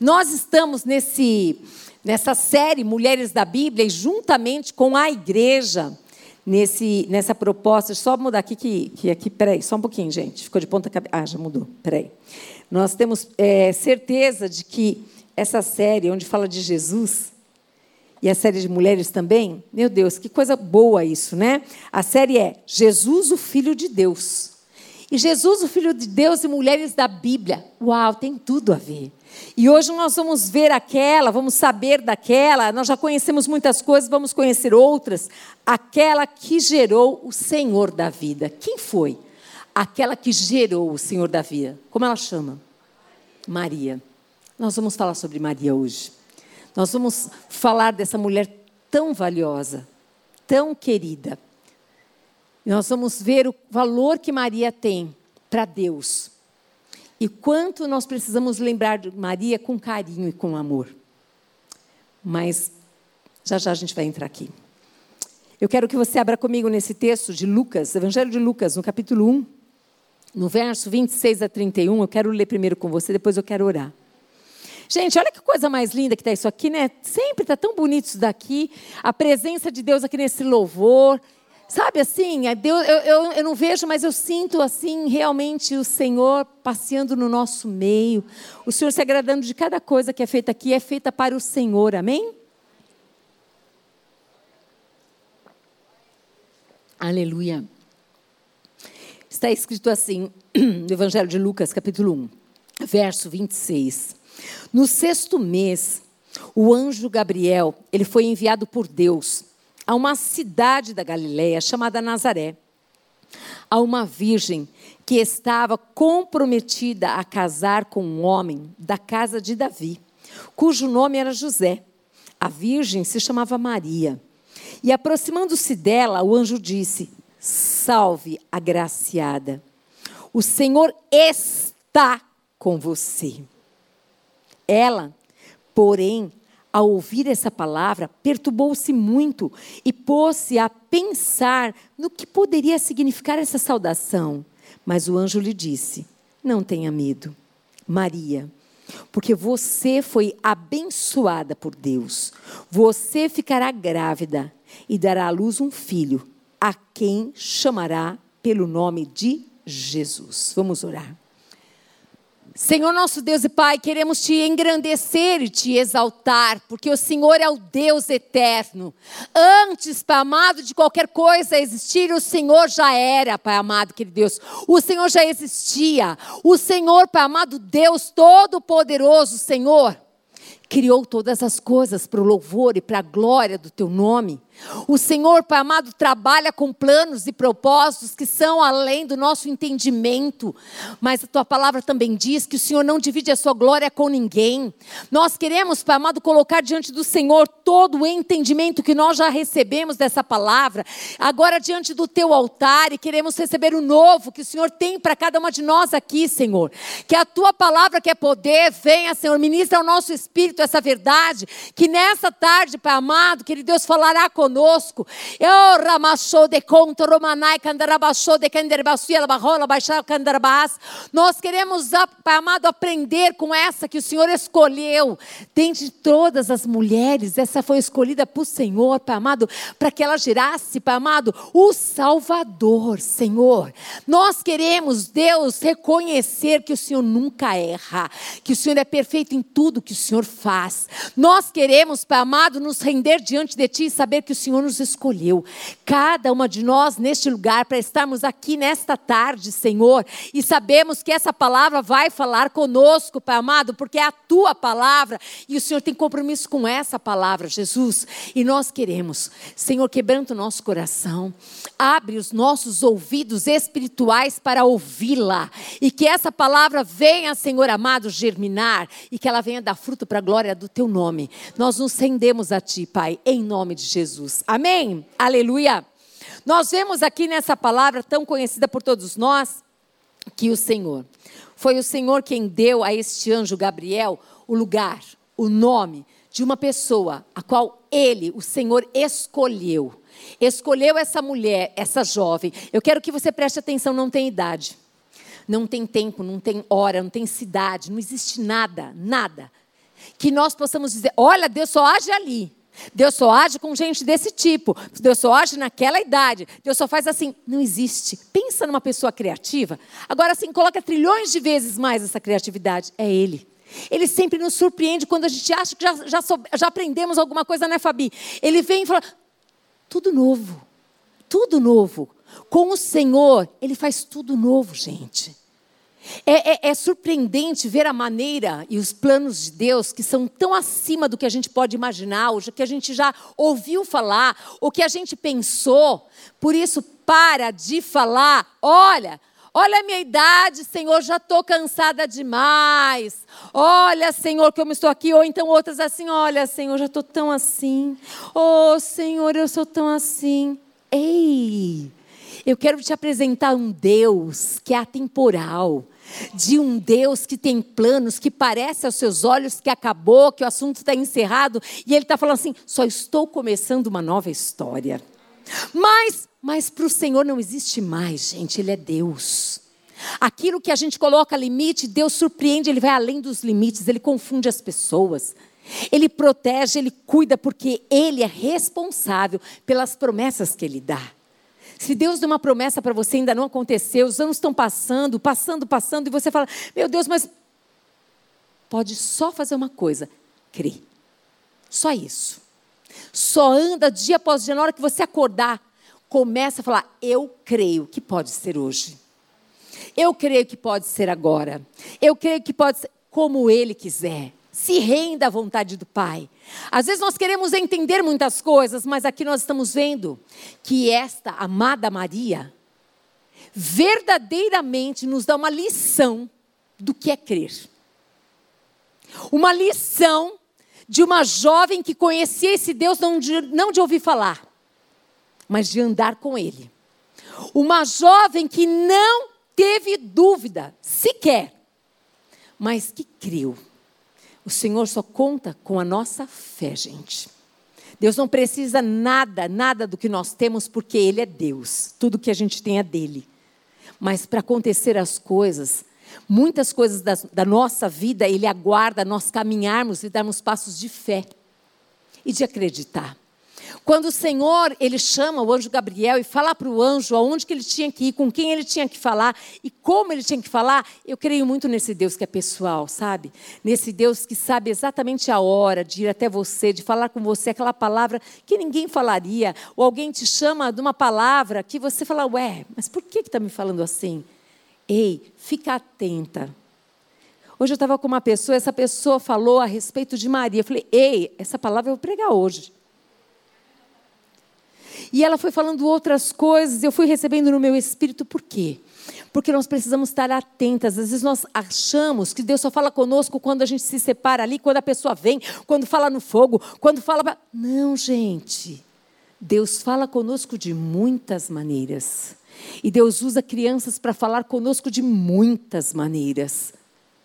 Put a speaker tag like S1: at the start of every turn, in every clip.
S1: Nós estamos nesse, nessa série Mulheres da Bíblia e juntamente com a igreja, nesse, nessa proposta. Só mudar aqui, que, que aqui, peraí, só um pouquinho, gente. Ficou de ponta cabeça. Ah, já mudou, peraí. Nós temos é, certeza de que essa série, onde fala de Jesus, e a série de mulheres também, meu Deus, que coisa boa isso, né? A série é Jesus, o Filho de Deus. E Jesus, o Filho de Deus e mulheres da Bíblia. Uau, tem tudo a ver. E hoje nós vamos ver aquela, vamos saber daquela, nós já conhecemos muitas coisas, vamos conhecer outras. Aquela que gerou o Senhor da vida. Quem foi? Aquela que gerou o Senhor da vida. Como ela chama? Maria. Nós vamos falar sobre Maria hoje. Nós vamos falar dessa mulher tão valiosa, tão querida nós vamos ver o valor que Maria tem para Deus. E quanto nós precisamos lembrar de Maria com carinho e com amor. Mas já já a gente vai entrar aqui. Eu quero que você abra comigo nesse texto de Lucas, Evangelho de Lucas, no capítulo 1, no verso 26 a 31. Eu quero ler primeiro com você, depois eu quero orar. Gente, olha que coisa mais linda que está isso aqui, né? Sempre está tão bonito isso daqui. A presença de Deus aqui nesse louvor. Sabe assim, é eu, eu, eu não vejo, mas eu sinto assim realmente o Senhor passeando no nosso meio. O Senhor se agradando de cada coisa que é feita aqui, é feita para o Senhor, amém? Aleluia. Está escrito assim, no Evangelho de Lucas, capítulo 1, verso 26. No sexto mês, o anjo Gabriel, ele foi enviado por Deus a uma cidade da Galiléia chamada Nazaré, a uma virgem que estava comprometida a casar com um homem da casa de Davi, cujo nome era José. A virgem se chamava Maria. E aproximando-se dela, o anjo disse: Salve, agraciada. O Senhor está com você. Ela, porém, ao ouvir essa palavra, perturbou-se muito e pôs-se a pensar no que poderia significar essa saudação. Mas o anjo lhe disse: Não tenha medo, Maria, porque você foi abençoada por Deus. Você ficará grávida e dará à luz um filho, a quem chamará pelo nome de Jesus. Vamos orar. Senhor nosso Deus e Pai, queremos te engrandecer e te exaltar, porque o Senhor é o Deus eterno. Antes, Pai amado, de qualquer coisa existir, o Senhor já era, Pai amado, querido Deus. O Senhor já existia. O Senhor, Pai amado, Deus Todo-Poderoso, Senhor, criou todas as coisas para o louvor e para a glória do Teu nome. O Senhor, Pai amado, trabalha com planos e propósitos que são além do nosso entendimento. Mas a tua palavra também diz que o Senhor não divide a sua glória com ninguém. Nós queremos, Pai amado, colocar diante do Senhor todo o entendimento que nós já recebemos dessa palavra, agora diante do teu altar, e queremos receber o novo que o Senhor tem para cada uma de nós aqui, Senhor. Que a tua palavra, que é poder, venha, Senhor, ministra ao nosso espírito essa verdade, que nessa tarde, Pai amado, que Deus falará conosco conosco. Nós queremos, amado, aprender com essa que o Senhor escolheu. Dentre todas as mulheres, essa foi escolhida por Senhor, Pai amado, para que ela gerasse, Pai amado, o Salvador, Senhor. Nós queremos, Deus, reconhecer que o Senhor nunca erra, que o Senhor é perfeito em tudo que o Senhor faz. Nós queremos, Pai amado, nos render diante de Ti e saber que o Senhor nos escolheu, cada uma de nós neste lugar, para estarmos aqui nesta tarde, Senhor, e sabemos que essa palavra vai falar conosco, Pai amado, porque é a tua palavra e o Senhor tem compromisso com essa palavra, Jesus, e nós queremos, Senhor, quebrando o nosso coração, abre os nossos ouvidos espirituais para ouvi-la e que essa palavra venha, Senhor amado, germinar e que ela venha dar fruto para a glória do teu nome. Nós nos rendemos a ti, Pai, em nome de Jesus. Amém? Aleluia. Nós vemos aqui nessa palavra tão conhecida por todos nós que o Senhor foi o Senhor quem deu a este anjo Gabriel o lugar, o nome de uma pessoa a qual ele, o Senhor, escolheu. Escolheu essa mulher, essa jovem. Eu quero que você preste atenção, não tem idade, não tem tempo, não tem hora, não tem cidade, não existe nada, nada que nós possamos dizer: olha, Deus só age ali. Deus só age com gente desse tipo. Deus só age naquela idade. Deus só faz assim. Não existe. Pensa numa pessoa criativa. Agora, assim, coloca trilhões de vezes mais essa criatividade. É Ele. Ele sempre nos surpreende quando a gente acha que já, já, já aprendemos alguma coisa, né, Fabi? Ele vem e fala: tudo novo. Tudo novo. Com o Senhor, Ele faz tudo novo, gente. É, é, é, surpreendente ver a maneira e os planos de Deus que são tão acima do que a gente pode imaginar, ou que a gente já ouviu falar, ou que a gente pensou. Por isso, para de falar. Olha, olha a minha idade, Senhor, já estou cansada demais. Olha, Senhor, que eu estou aqui. Ou então outras assim: Olha, Senhor, já estou tão assim. Oh, Senhor, eu sou tão assim. Ei! Eu quero te apresentar um Deus que é atemporal, de um Deus que tem planos, que parece aos seus olhos que acabou, que o assunto está encerrado, e Ele está falando assim: só estou começando uma nova história. Mas, mas para o Senhor não existe mais, gente, Ele é Deus. Aquilo que a gente coloca limite, Deus surpreende, Ele vai além dos limites, Ele confunde as pessoas. Ele protege, Ele cuida, porque Ele é responsável pelas promessas que Ele dá. Se Deus deu uma promessa para você ainda não aconteceu, os anos estão passando, passando, passando, e você fala: Meu Deus, mas pode só fazer uma coisa: crer. Só isso. Só anda dia após dia, na hora que você acordar, começa a falar: Eu creio que pode ser hoje. Eu creio que pode ser agora. Eu creio que pode ser como Ele quiser. Se renda à vontade do Pai. Às vezes nós queremos entender muitas coisas, mas aqui nós estamos vendo que esta amada Maria verdadeiramente nos dá uma lição do que é crer. Uma lição de uma jovem que conhecia esse Deus não de, não de ouvir falar, mas de andar com Ele. Uma jovem que não teve dúvida sequer, mas que creu. O Senhor só conta com a nossa fé, gente. Deus não precisa nada, nada do que nós temos, porque Ele é Deus. Tudo que a gente tem é dele. Mas para acontecer as coisas, muitas coisas da, da nossa vida, Ele aguarda nós caminharmos e darmos passos de fé e de acreditar. Quando o Senhor, ele chama o anjo Gabriel e fala para o anjo aonde que ele tinha que ir, com quem ele tinha que falar e como ele tinha que falar, eu creio muito nesse Deus que é pessoal, sabe? Nesse Deus que sabe exatamente a hora de ir até você, de falar com você aquela palavra que ninguém falaria, ou alguém te chama de uma palavra que você fala, ué, mas por que está me falando assim? Ei, fica atenta. Hoje eu estava com uma pessoa, essa pessoa falou a respeito de Maria. Eu falei, ei, essa palavra eu vou pregar hoje. E ela foi falando outras coisas, eu fui recebendo no meu espírito, por quê? Porque nós precisamos estar atentas. Às vezes nós achamos que Deus só fala conosco quando a gente se separa ali, quando a pessoa vem, quando fala no fogo, quando fala. Não, gente. Deus fala conosco de muitas maneiras. E Deus usa crianças para falar conosco de muitas maneiras.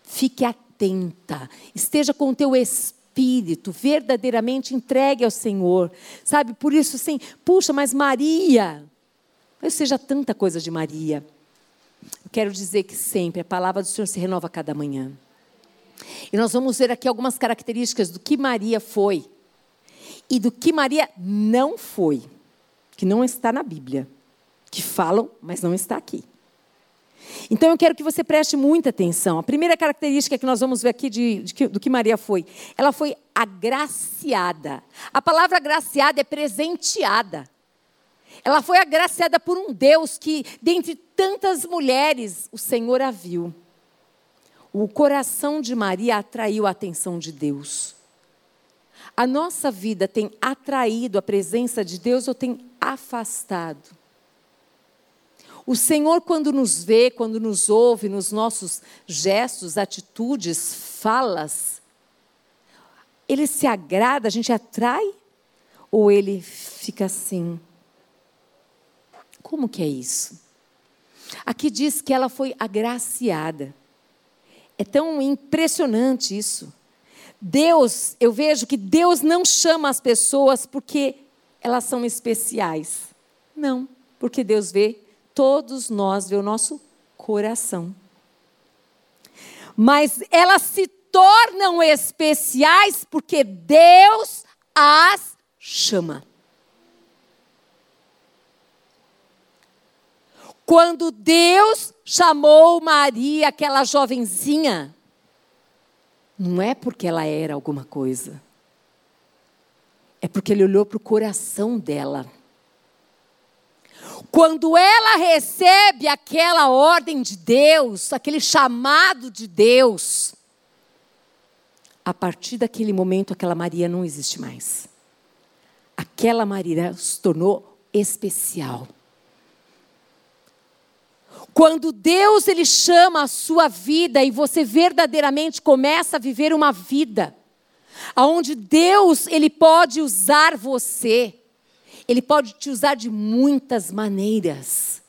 S1: Fique atenta. Esteja com o teu espírito espírito verdadeiramente entregue ao Senhor. Sabe, por isso assim, puxa, mas Maria, eu seja tanta coisa de Maria. Eu quero dizer que sempre a palavra do Senhor se renova a cada manhã. E nós vamos ver aqui algumas características do que Maria foi e do que Maria não foi, que não está na Bíblia, que falam, mas não está aqui. Então eu quero que você preste muita atenção. A primeira característica que nós vamos ver aqui de, de, do que Maria foi, ela foi agraciada. A palavra agraciada é presenteada. Ela foi agraciada por um Deus que, dentre tantas mulheres, o Senhor a viu. O coração de Maria atraiu a atenção de Deus. A nossa vida tem atraído a presença de Deus ou tem afastado? O Senhor, quando nos vê, quando nos ouve, nos nossos gestos, atitudes, falas, Ele se agrada, a gente atrai? Ou Ele fica assim? Como que é isso? Aqui diz que ela foi agraciada. É tão impressionante isso. Deus, eu vejo que Deus não chama as pessoas porque elas são especiais. Não, porque Deus vê todos nós vê o nosso coração. Mas ela se tornam especiais porque Deus as chama. Quando Deus chamou Maria, aquela jovenzinha, não é porque ela era alguma coisa, é porque ele olhou para o coração dela. Quando ela recebe aquela ordem de Deus, aquele chamado de Deus, a partir daquele momento, aquela Maria não existe mais. Aquela Maria se tornou especial. Quando Deus ele chama a sua vida e você verdadeiramente começa a viver uma vida aonde Deus ele pode usar você. Ele pode te usar de muitas maneiras.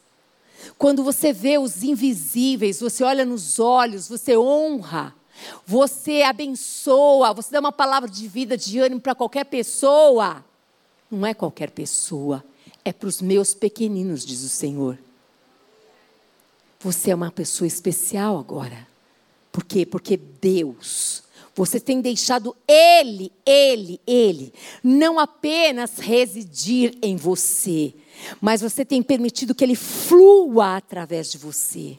S1: Quando você vê os invisíveis, você olha nos olhos, você honra, você abençoa, você dá uma palavra de vida, de ânimo para qualquer pessoa. Não é qualquer pessoa, é para os meus pequeninos, diz o Senhor. Você é uma pessoa especial agora. Por quê? Porque Deus você tem deixado Ele, Ele, Ele, não apenas residir em você, mas você tem permitido que Ele flua através de você.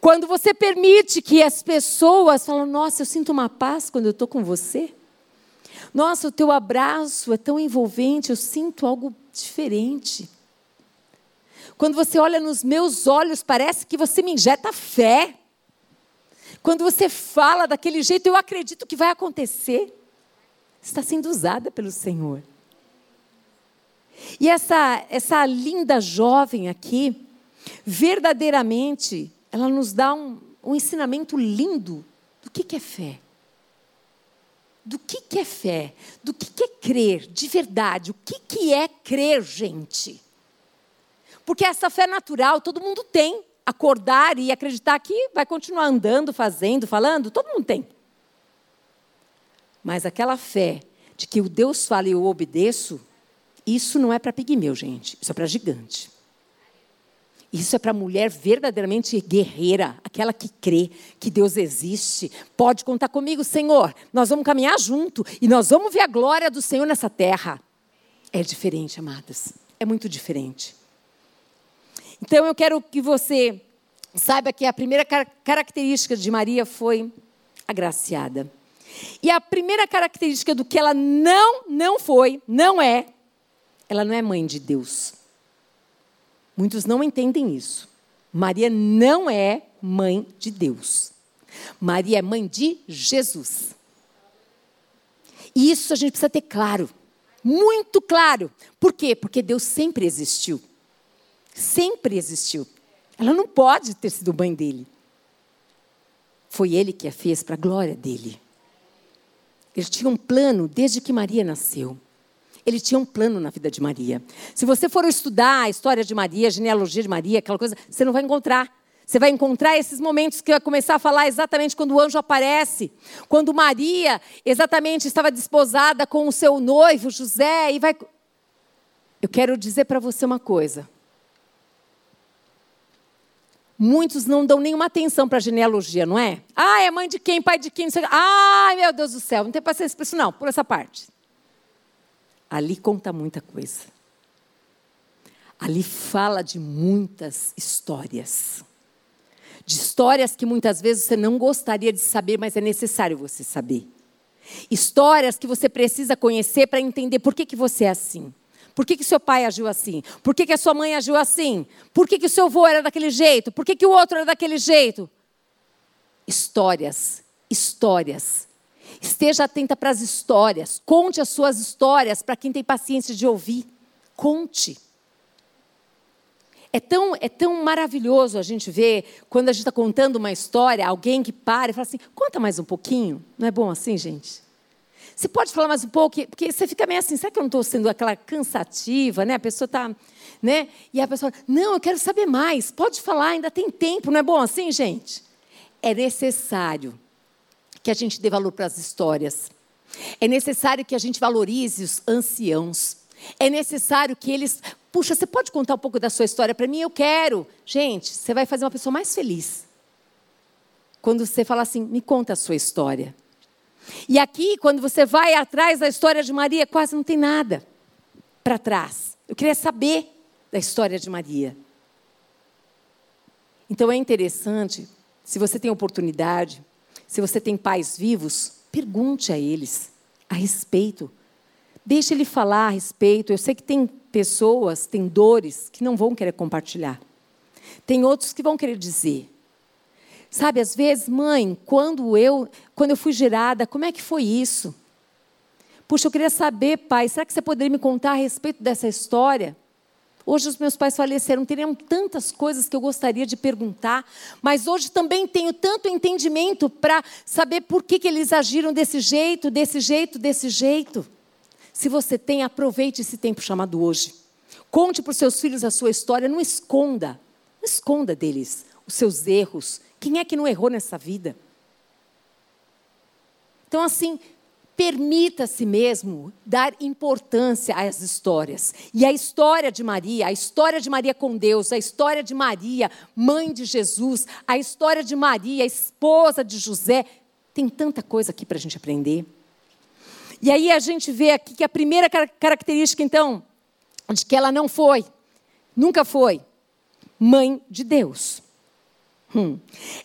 S1: Quando você permite que as pessoas falam, nossa, eu sinto uma paz quando eu estou com você. Nossa, o teu abraço é tão envolvente, eu sinto algo diferente. Quando você olha nos meus olhos, parece que você me injeta fé. Quando você fala daquele jeito, eu acredito que vai acontecer. Está sendo usada pelo Senhor. E essa, essa linda jovem aqui, verdadeiramente, ela nos dá um, um ensinamento lindo do que, que é fé. Do que, que é fé? Do que, que é crer de verdade? O que, que é crer, gente? Porque essa fé natural todo mundo tem acordar e acreditar que vai continuar andando, fazendo, falando, todo mundo tem. Mas aquela fé de que o Deus fala e eu obedeço, isso não é para pigmeu, gente. Isso é para gigante. Isso é para mulher verdadeiramente guerreira, aquela que crê que Deus existe. Pode contar comigo, Senhor. Nós vamos caminhar junto e nós vamos ver a glória do Senhor nessa terra. É diferente, amadas. É muito diferente. Então eu quero que você saiba que a primeira característica de Maria foi agraciada. E a primeira característica do que ela não, não foi, não é, ela não é mãe de Deus. Muitos não entendem isso. Maria não é mãe de Deus. Maria é mãe de Jesus. E isso a gente precisa ter claro. Muito claro. Por quê? Porque Deus sempre existiu sempre existiu. Ela não pode ter sido mãe dele. Foi ele que a fez para a glória dele. Ele tinha um plano desde que Maria nasceu. Ele tinha um plano na vida de Maria. Se você for estudar a história de Maria, a genealogia de Maria, aquela coisa, você não vai encontrar. Você vai encontrar esses momentos que vai começar a falar exatamente quando o anjo aparece, quando Maria exatamente estava desposada com o seu noivo José e vai Eu quero dizer para você uma coisa. Muitos não dão nenhuma atenção para a genealogia, não é? Ah, é mãe de quem, pai de quem? Não sei. Ai, meu Deus do céu, não tem paciência para isso, não, por essa parte. Ali conta muita coisa. Ali fala de muitas histórias. De histórias que muitas vezes você não gostaria de saber, mas é necessário você saber. Histórias que você precisa conhecer para entender por que, que você é assim. Por que, que seu pai agiu assim? Por que, que a sua mãe agiu assim? Por que, que o seu avô era daquele jeito? Por que, que o outro era daquele jeito? Histórias, histórias. Esteja atenta para as histórias. Conte as suas histórias para quem tem paciência de ouvir. Conte. É tão, é tão maravilhoso a gente ver, quando a gente está contando uma história, alguém que para e fala assim: conta mais um pouquinho. Não é bom assim, gente? Você pode falar mais um pouco? Porque você fica meio assim, será que eu não estou sendo aquela cansativa, né? A pessoa está, né? E a pessoa, não, eu quero saber mais. Pode falar, ainda tem tempo, não é bom assim, gente? É necessário que a gente dê valor para as histórias. É necessário que a gente valorize os anciãos. É necessário que eles, puxa, você pode contar um pouco da sua história para mim? Eu quero. Gente, você vai fazer uma pessoa mais feliz. quando você fala assim: me conta a sua história. E aqui, quando você vai atrás da história de Maria, quase não tem nada para trás. Eu queria saber da história de Maria. Então é interessante, se você tem oportunidade, se você tem pais vivos, pergunte a eles a respeito. Deixe ele falar a respeito. Eu sei que tem pessoas, tem dores que não vão querer compartilhar. Tem outros que vão querer dizer. Sabe, às vezes, mãe, quando eu, quando eu fui gerada, como é que foi isso? Puxa, eu queria saber, pai, será que você poderia me contar a respeito dessa história? Hoje os meus pais faleceram, teriam tantas coisas que eu gostaria de perguntar, mas hoje também tenho tanto entendimento para saber por que, que eles agiram desse jeito, desse jeito, desse jeito. Se você tem, aproveite esse tempo chamado hoje. Conte para os seus filhos a sua história, não esconda, não esconda deles os seus erros, quem é que não errou nessa vida? Então, assim, permita-se mesmo dar importância às histórias. E a história de Maria, a história de Maria com Deus, a história de Maria, mãe de Jesus, a história de Maria, esposa de José, tem tanta coisa aqui para a gente aprender. E aí a gente vê aqui que a primeira característica, então, de que ela não foi, nunca foi, mãe de Deus. Hum.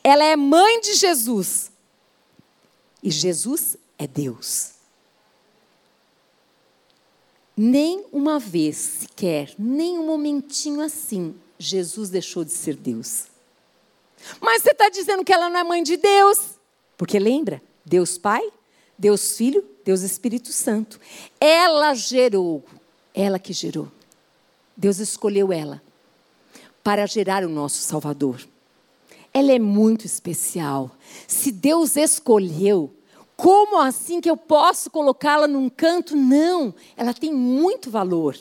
S1: Ela é mãe de Jesus. E Jesus é Deus. Nem uma vez sequer, nem um momentinho assim, Jesus deixou de ser Deus. Mas você está dizendo que ela não é mãe de Deus. Porque lembra? Deus Pai, Deus Filho, Deus Espírito Santo. Ela gerou, ela que gerou. Deus escolheu ela para gerar o nosso Salvador ela é muito especial. Se Deus escolheu, como assim que eu posso colocá-la num canto? Não, ela tem muito valor.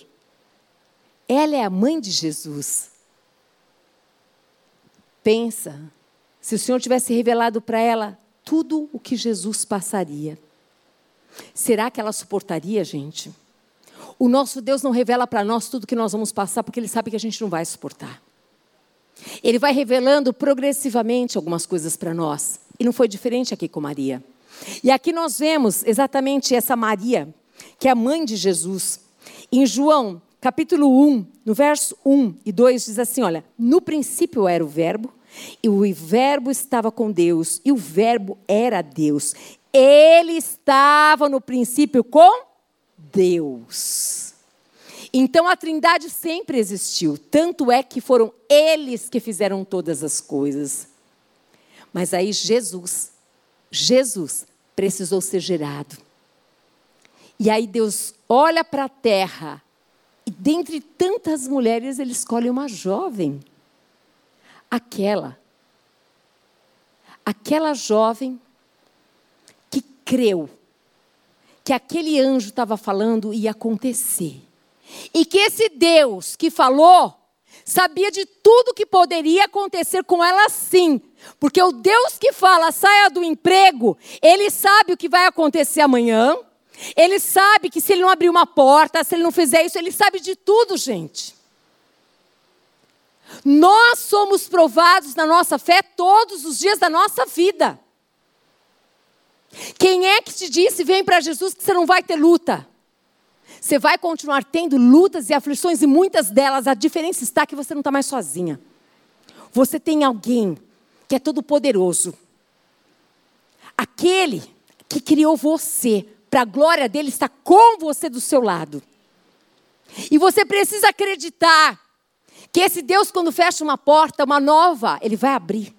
S1: Ela é a mãe de Jesus. Pensa, se o Senhor tivesse revelado para ela tudo o que Jesus passaria, será que ela suportaria, gente? O nosso Deus não revela para nós tudo que nós vamos passar, porque Ele sabe que a gente não vai suportar. Ele vai revelando progressivamente algumas coisas para nós. E não foi diferente aqui com Maria. E aqui nós vemos exatamente essa Maria, que é a mãe de Jesus. Em João, capítulo 1, no verso 1 e 2, diz assim: Olha, no princípio era o Verbo, e o Verbo estava com Deus, e o Verbo era Deus. Ele estava no princípio com Deus. Então a Trindade sempre existiu, tanto é que foram eles que fizeram todas as coisas. Mas aí Jesus, Jesus precisou ser gerado. E aí Deus olha para a terra e dentre tantas mulheres ele escolhe uma jovem. Aquela aquela jovem que creu que aquele anjo estava falando ia acontecer. E que esse Deus que falou sabia de tudo que poderia acontecer com ela sim. Porque o Deus que fala saia do emprego, ele sabe o que vai acontecer amanhã. Ele sabe que se ele não abrir uma porta, se ele não fizer isso, ele sabe de tudo, gente. Nós somos provados na nossa fé todos os dias da nossa vida. Quem é que te disse, vem para Jesus, que você não vai ter luta? Você vai continuar tendo lutas e aflições, e muitas delas, a diferença está que você não está mais sozinha. Você tem alguém que é todo-poderoso. Aquele que criou você, para a glória dele, está com você do seu lado. E você precisa acreditar que esse Deus, quando fecha uma porta, uma nova, ele vai abrir.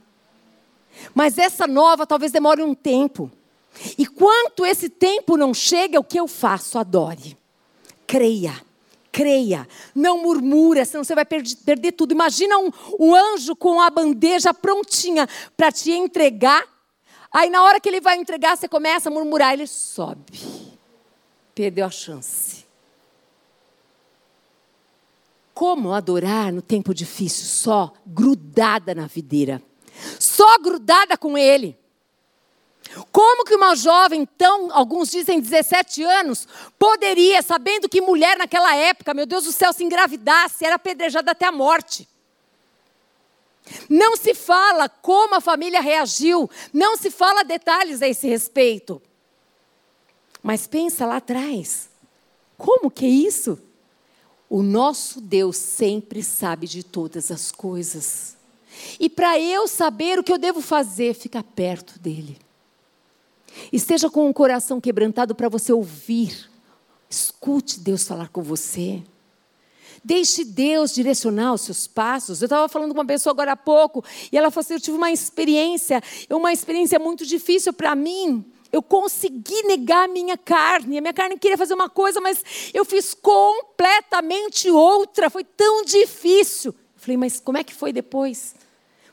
S1: Mas essa nova talvez demore um tempo. E quanto esse tempo não chega, o que eu faço? Adore creia. Creia, não murmura, senão você vai perder, perder tudo. Imagina um, um anjo com a bandeja prontinha para te entregar. Aí, na hora que ele vai entregar, você começa a murmurar, ele sobe. Perdeu a chance. Como adorar no tempo difícil? Só grudada na videira. Só grudada com ele. Como que uma jovem, então, alguns dizem 17 anos, poderia, sabendo que mulher naquela época, meu Deus do céu, se engravidasse, era apedrejada até a morte? Não se fala como a família reagiu, não se fala detalhes a esse respeito. Mas pensa lá atrás. Como que é isso? O nosso Deus sempre sabe de todas as coisas. E para eu saber o que eu devo fazer, fica perto dele. Esteja com o coração quebrantado para você ouvir. Escute Deus falar com você. Deixe Deus direcionar os seus passos. Eu estava falando com uma pessoa agora há pouco e ela falou assim: Eu tive uma experiência, uma experiência muito difícil para mim. Eu consegui negar a minha carne. A minha carne queria fazer uma coisa, mas eu fiz completamente outra. Foi tão difícil. Eu falei, mas como é que foi depois?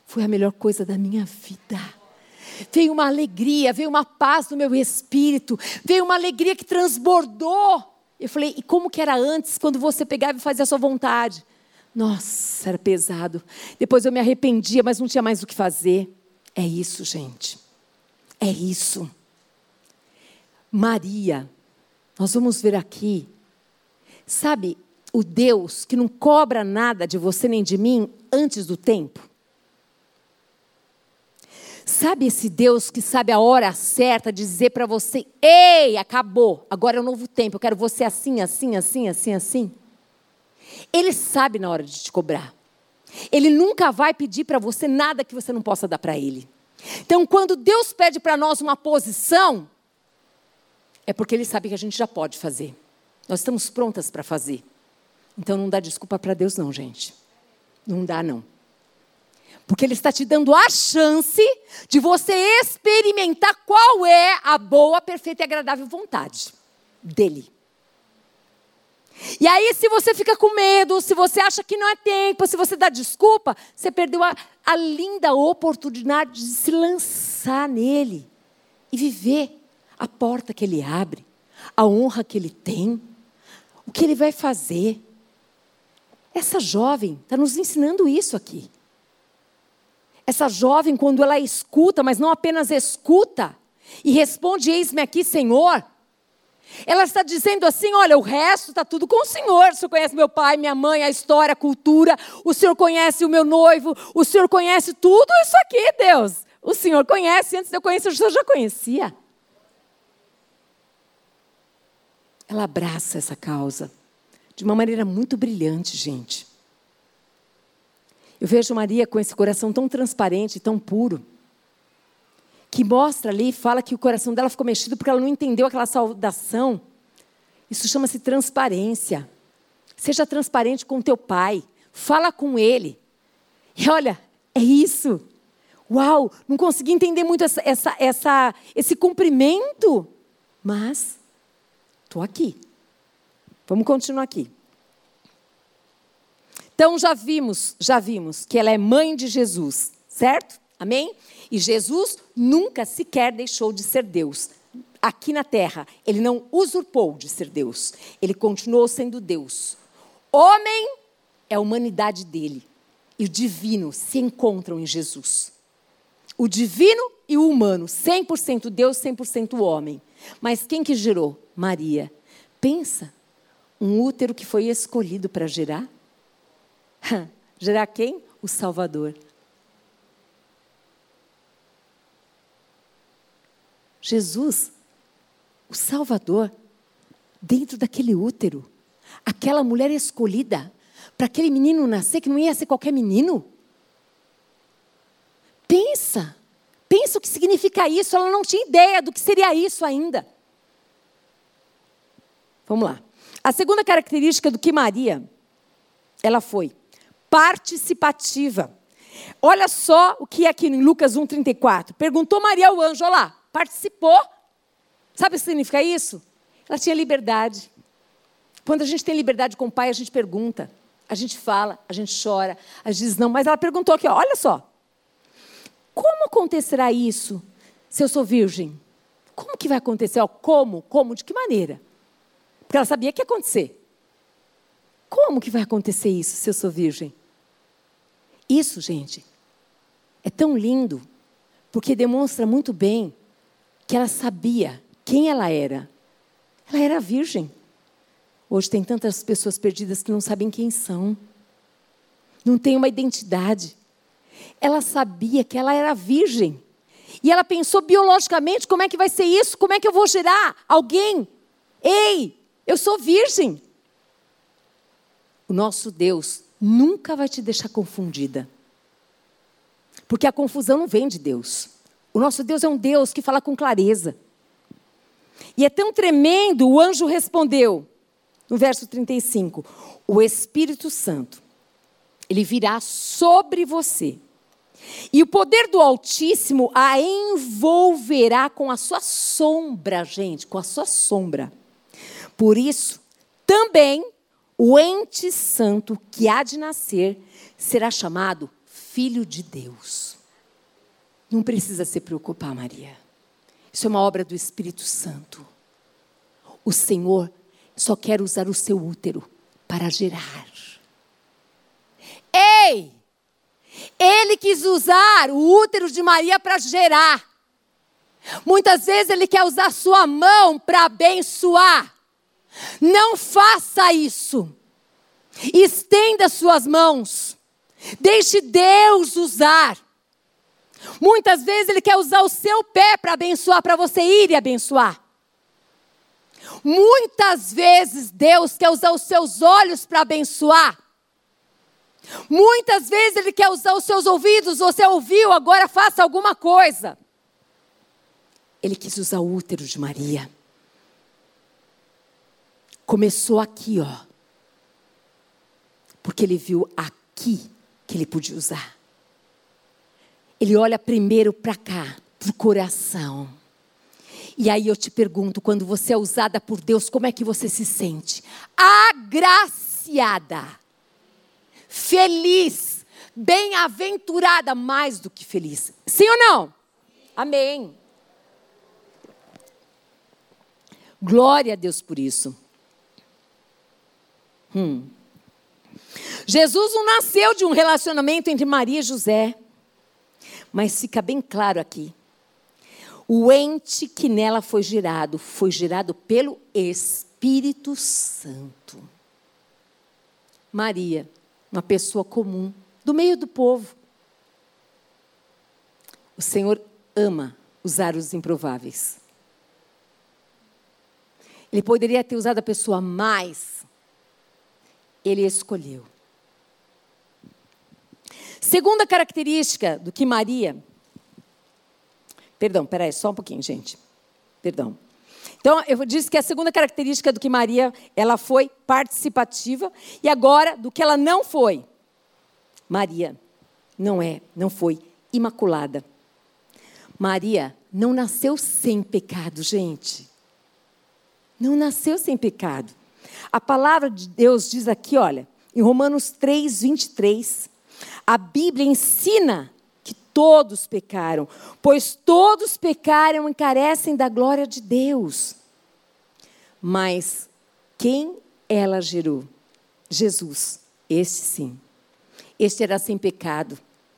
S1: Foi a melhor coisa da minha vida veio uma alegria, veio uma paz no meu espírito, veio uma alegria que transbordou. Eu falei, e como que era antes, quando você pegava e fazia a sua vontade? Nossa, era pesado. Depois eu me arrependia, mas não tinha mais o que fazer. É isso, gente. É isso. Maria, nós vamos ver aqui, sabe, o Deus que não cobra nada de você nem de mim antes do tempo. Sabe esse Deus que sabe a hora certa dizer para você: ei, acabou, agora é um novo tempo, eu quero você assim, assim, assim, assim, assim? Ele sabe na hora de te cobrar. Ele nunca vai pedir para você nada que você não possa dar para ele. Então, quando Deus pede para nós uma posição, é porque Ele sabe que a gente já pode fazer. Nós estamos prontas para fazer. Então, não dá desculpa para Deus, não, gente. Não dá, não. Porque Ele está te dando a chance de você experimentar qual é a boa, perfeita e agradável vontade dEle. E aí, se você fica com medo, se você acha que não é tempo, se você dá desculpa, você perdeu a, a linda oportunidade de se lançar nele e viver a porta que ele abre, a honra que ele tem, o que ele vai fazer. Essa jovem está nos ensinando isso aqui. Essa jovem, quando ela escuta, mas não apenas escuta, e responde: Eis-me aqui, Senhor. Ela está dizendo assim: olha, o resto está tudo com o Senhor. O Senhor conhece meu pai, minha mãe, a história, a cultura. O Senhor conhece o meu noivo. O Senhor conhece tudo isso aqui, Deus. O Senhor conhece. Antes de eu conhecer, o Senhor já conhecia. Ela abraça essa causa de uma maneira muito brilhante, gente. Eu vejo Maria com esse coração tão transparente, tão puro, que mostra ali, fala que o coração dela ficou mexido porque ela não entendeu aquela saudação. Isso chama-se transparência. Seja transparente com teu pai, fala com ele. E olha, é isso. Uau, não consegui entender muito essa, essa, essa, esse cumprimento, mas estou aqui. Vamos continuar aqui. Então já vimos, já vimos que ela é mãe de Jesus, certo? Amém? E Jesus nunca sequer deixou de ser Deus. Aqui na terra, ele não usurpou de ser Deus. Ele continuou sendo Deus. Homem é a humanidade dele. E o divino se encontram em Jesus. O divino e o humano, 100% Deus, 100% homem. Mas quem que gerou? Maria. Pensa, um útero que foi escolhido para gerar. Gerar quem? O Salvador. Jesus, o Salvador, dentro daquele útero, aquela mulher escolhida para aquele menino nascer, que não ia ser qualquer menino. Pensa, pensa o que significa isso, ela não tinha ideia do que seria isso ainda. Vamos lá. A segunda característica do que Maria, ela foi participativa. Olha só o que é aqui em Lucas 1,34. Perguntou Maria ao anjo, olha lá, participou. Sabe o que significa isso? Ela tinha liberdade. Quando a gente tem liberdade com o pai, a gente pergunta, a gente fala, a gente chora, a gente diz não, mas ela perguntou aqui, olha só. Como acontecerá isso se eu sou virgem? Como que vai acontecer? Como? Como? De que maneira? Porque ela sabia que ia acontecer. Como que vai acontecer isso se eu sou virgem? Isso, gente, é tão lindo, porque demonstra muito bem que ela sabia quem ela era. Ela era virgem. Hoje tem tantas pessoas perdidas que não sabem quem são, não têm uma identidade. ela sabia que ela era virgem. E ela pensou biologicamente: como é que vai ser isso? Como é que eu vou gerar alguém? Ei, eu sou virgem. O nosso Deus nunca vai te deixar confundida. Porque a confusão não vem de Deus. O nosso Deus é um Deus que fala com clareza. E é tão tremendo, o anjo respondeu, no verso 35: O Espírito Santo, ele virá sobre você. E o poder do Altíssimo a envolverá com a sua sombra, gente, com a sua sombra. Por isso, também o ente santo que há de nascer será chamado Filho de Deus. Não precisa se preocupar, Maria. Isso é uma obra do Espírito Santo. O Senhor só quer usar o seu útero para gerar. Ei! Ele quis usar o útero de Maria para gerar. Muitas vezes ele quer usar sua mão para abençoar. Não faça isso. Estenda suas mãos. Deixe Deus usar. Muitas vezes Ele quer usar o seu pé para abençoar, para você ir e abençoar. Muitas vezes Deus quer usar os seus olhos para abençoar. Muitas vezes Ele quer usar os seus ouvidos, você ouviu, agora faça alguma coisa. Ele quis usar o útero de Maria. Começou aqui, ó. Porque ele viu aqui que ele podia usar. Ele olha primeiro para cá, para o coração. E aí eu te pergunto, quando você é usada por Deus, como é que você se sente? Agraciada, feliz, bem-aventurada, mais do que feliz. Sim ou não? Amém. Glória a Deus por isso. Hum. Jesus não nasceu de um relacionamento entre Maria e José. Mas fica bem claro aqui. O ente que nela foi gerado foi gerado pelo Espírito Santo. Maria, uma pessoa comum, do meio do povo. O Senhor ama usar os improváveis. Ele poderia ter usado a pessoa mais. Ele escolheu. Segunda característica do que Maria. Perdão, peraí, só um pouquinho, gente. Perdão. Então, eu disse que a segunda característica do que Maria, ela foi participativa, e agora do que ela não foi. Maria não é, não foi imaculada. Maria não nasceu sem pecado, gente. Não nasceu sem pecado. A palavra de Deus diz aqui, olha, em Romanos 3, 23, a Bíblia ensina que todos pecaram, pois todos pecaram e carecem da glória de Deus. Mas quem ela gerou? Jesus, este sim. Este era sem pecado,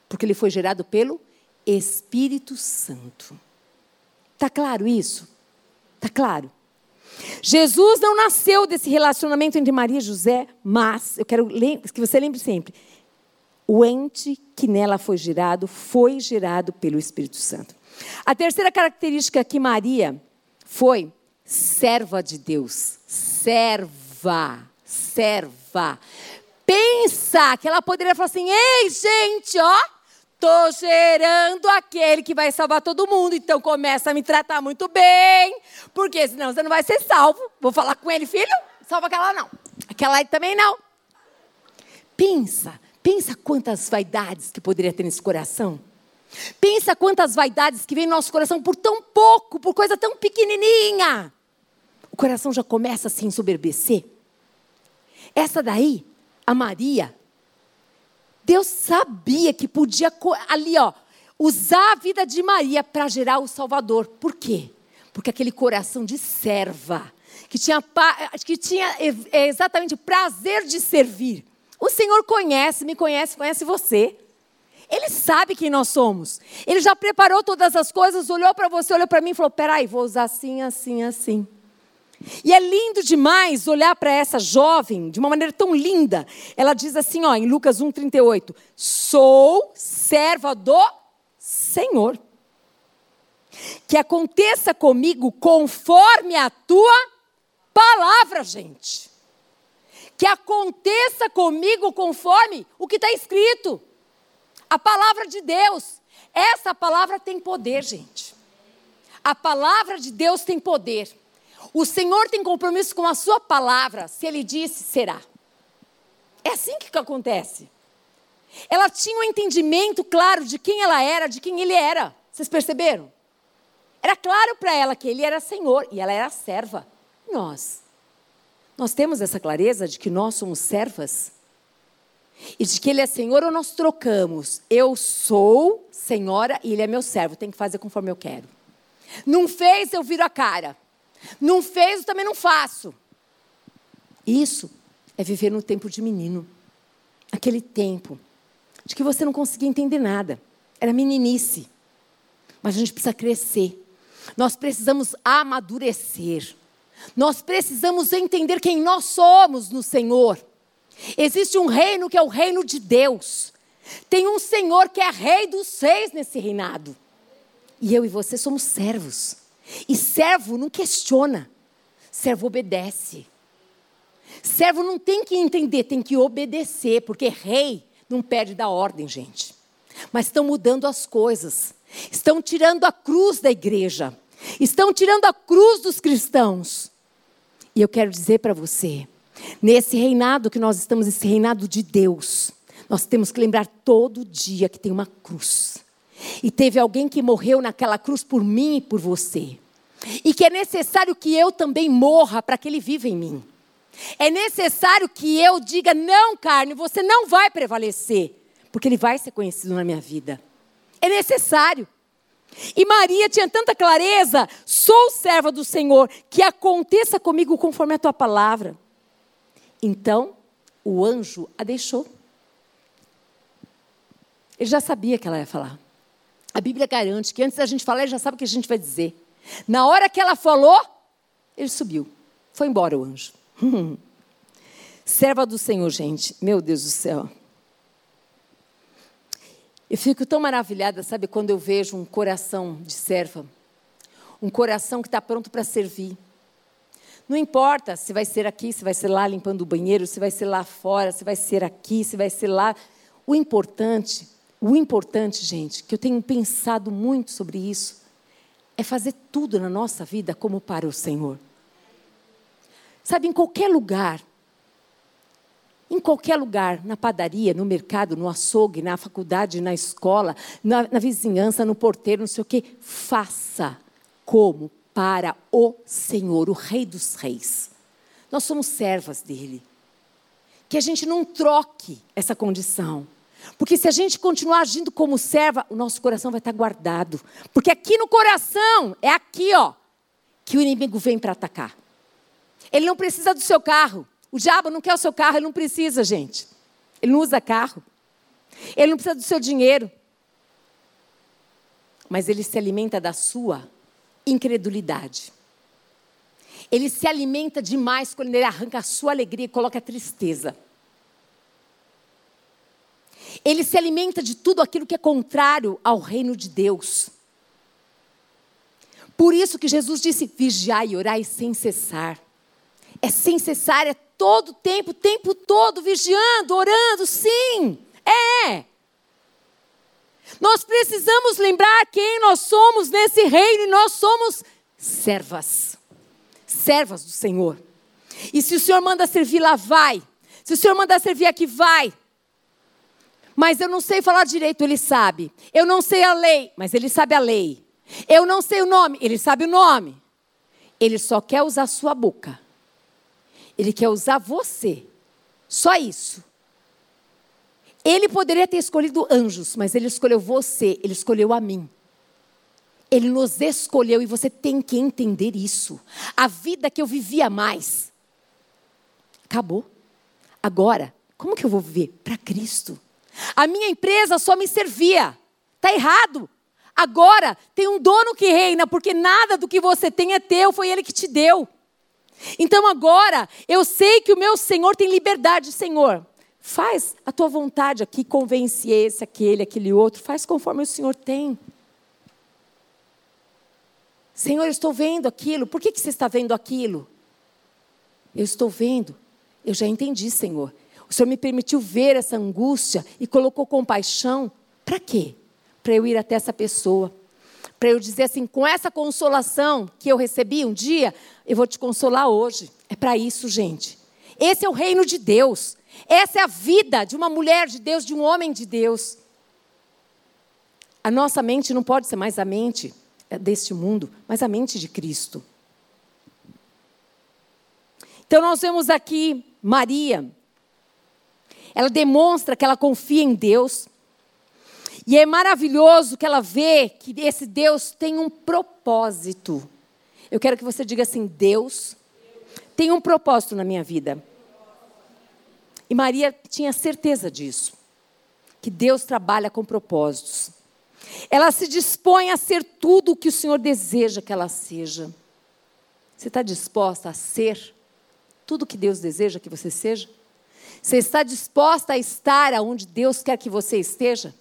S1: porque ele foi gerado pelo Espírito Santo. Está claro isso? Está claro? Jesus não nasceu desse relacionamento entre Maria e José, mas eu quero que você lembre sempre, o ente que nela foi gerado foi gerado pelo Espírito Santo. A terceira característica que Maria foi serva de Deus. Serva, serva. Pensa que ela poderia falar assim: ei, gente, ó, tô gerando aquele que vai salvar todo mundo, então começa a me tratar muito bem, porque senão você não vai ser salvo. Vou falar com ele, filho, salva aquela não. Aquela também não. Pensa, Pensa quantas vaidades que poderia ter nesse coração. Pensa quantas vaidades que vem no nosso coração por tão pouco, por coisa tão pequenininha. O coração já começa a se ensoberbecer. Essa daí, a Maria, Deus sabia que podia ali, ó, usar a vida de Maria para gerar o Salvador. Por quê? Porque aquele coração de serva, que tinha, que tinha exatamente prazer de servir, o Senhor conhece, me conhece, conhece você. Ele sabe quem nós somos. Ele já preparou todas as coisas, olhou para você, olhou para mim e falou: peraí, vou usar assim, assim, assim. E é lindo demais olhar para essa jovem de uma maneira tão linda. Ela diz assim, ó, em Lucas 1:38, "Sou serva do Senhor. Que aconteça comigo conforme a tua palavra, gente. Que aconteça comigo conforme o que está escrito. A palavra de Deus. Essa palavra tem poder, gente. A palavra de Deus tem poder. O Senhor tem compromisso com a sua palavra. Se Ele disse, será. É assim que acontece. Ela tinha um entendimento claro de quem ela era, de quem ele era. Vocês perceberam? Era claro para ela que ele era Senhor e ela era serva. Nós. Nós temos essa clareza de que nós somos servas? E de que ele é Senhor ou nós trocamos? Eu sou senhora e ele é meu servo, tem que fazer conforme eu quero. Não fez, eu viro a cara. Não fez, eu também não faço. Isso é viver no tempo de menino. Aquele tempo de que você não conseguia entender nada. Era meninice. Mas a gente precisa crescer. Nós precisamos amadurecer. Nós precisamos entender quem nós somos no Senhor. Existe um reino que é o reino de Deus. Tem um Senhor que é rei dos seis nesse reinado. E eu e você somos servos. E servo não questiona, servo obedece. Servo não tem que entender, tem que obedecer, porque rei não perde da ordem, gente. Mas estão mudando as coisas. Estão tirando a cruz da igreja. Estão tirando a cruz dos cristãos. E eu quero dizer para você, nesse reinado que nós estamos, esse reinado de Deus, nós temos que lembrar todo dia que tem uma cruz. E teve alguém que morreu naquela cruz por mim e por você. E que é necessário que eu também morra para que ele viva em mim. É necessário que eu diga: não, carne, você não vai prevalecer, porque ele vai ser conhecido na minha vida. É necessário. E Maria tinha tanta clareza: sou serva do Senhor, que aconteça comigo conforme a tua palavra. Então, o anjo a deixou. Ele já sabia que ela ia falar. A Bíblia garante que antes da gente falar, ele já sabe o que a gente vai dizer. Na hora que ela falou, ele subiu. Foi embora o anjo. Serva do Senhor, gente. Meu Deus do céu. Eu fico tão maravilhada, sabe, quando eu vejo um coração de serva. Um coração que está pronto para servir. Não importa se vai ser aqui, se vai ser lá limpando o banheiro, se vai ser lá fora, se vai ser aqui, se vai ser lá. O importante, o importante, gente, que eu tenho pensado muito sobre isso, é fazer tudo na nossa vida como para o Senhor. Sabe, em qualquer lugar, em qualquer lugar, na padaria, no mercado, no açougue, na faculdade, na escola, na, na vizinhança, no porteiro, não sei o quê, faça como para o Senhor, o Rei dos Reis. Nós somos servas dele. Que a gente não troque essa condição. Porque se a gente continuar agindo como serva, o nosso coração vai estar guardado. Porque aqui no coração, é aqui, ó, que o inimigo vem para atacar. Ele não precisa do seu carro. O diabo não quer o seu carro, ele não precisa, gente. Ele não usa carro. Ele não precisa do seu dinheiro. Mas ele se alimenta da sua incredulidade. Ele se alimenta demais quando ele arranca a sua alegria e coloca a tristeza. Ele se alimenta de tudo aquilo que é contrário ao reino de Deus. Por isso que Jesus disse: vigiai e orai sem cessar é sem cessar, é todo o tempo, tempo todo, vigiando, orando, sim, é. Nós precisamos lembrar quem nós somos nesse reino e nós somos servas, servas do Senhor. E se o Senhor manda servir lá, vai. Se o Senhor manda servir aqui, vai. Mas eu não sei falar direito, ele sabe. Eu não sei a lei, mas ele sabe a lei. Eu não sei o nome, ele sabe o nome. Ele só quer usar a sua boca ele quer usar você. Só isso. Ele poderia ter escolhido anjos, mas ele escolheu você, ele escolheu a mim. Ele nos escolheu e você tem que entender isso. A vida que eu vivia mais acabou. Agora, como que eu vou viver? Para Cristo. A minha empresa só me servia. Está errado. Agora tem um dono que reina, porque nada do que você tem é teu, foi ele que te deu. Então agora eu sei que o meu Senhor tem liberdade, Senhor. Faz a tua vontade aqui, convence esse, aquele, aquele outro, faz conforme o Senhor tem. Senhor, eu estou vendo aquilo, por que, que você está vendo aquilo? Eu estou vendo, eu já entendi, Senhor. O Senhor me permitiu ver essa angústia e colocou compaixão. Para quê? Para eu ir até essa pessoa. Para eu dizer assim, com essa consolação que eu recebi um dia, eu vou te consolar hoje. É para isso, gente. Esse é o reino de Deus. Essa é a vida de uma mulher de Deus, de um homem de Deus. A nossa mente não pode ser mais a mente deste mundo, mas a mente de Cristo. Então nós vemos aqui Maria. Ela demonstra que ela confia em Deus. E é maravilhoso que ela vê que esse Deus tem um propósito. Eu quero que você diga assim: Deus tem um propósito na minha vida. E Maria tinha certeza disso, que Deus trabalha com propósitos. Ela se dispõe a ser tudo o que o Senhor deseja que ela seja. Você está disposta a ser tudo o que Deus deseja que você seja? Você está disposta a estar onde Deus quer que você esteja?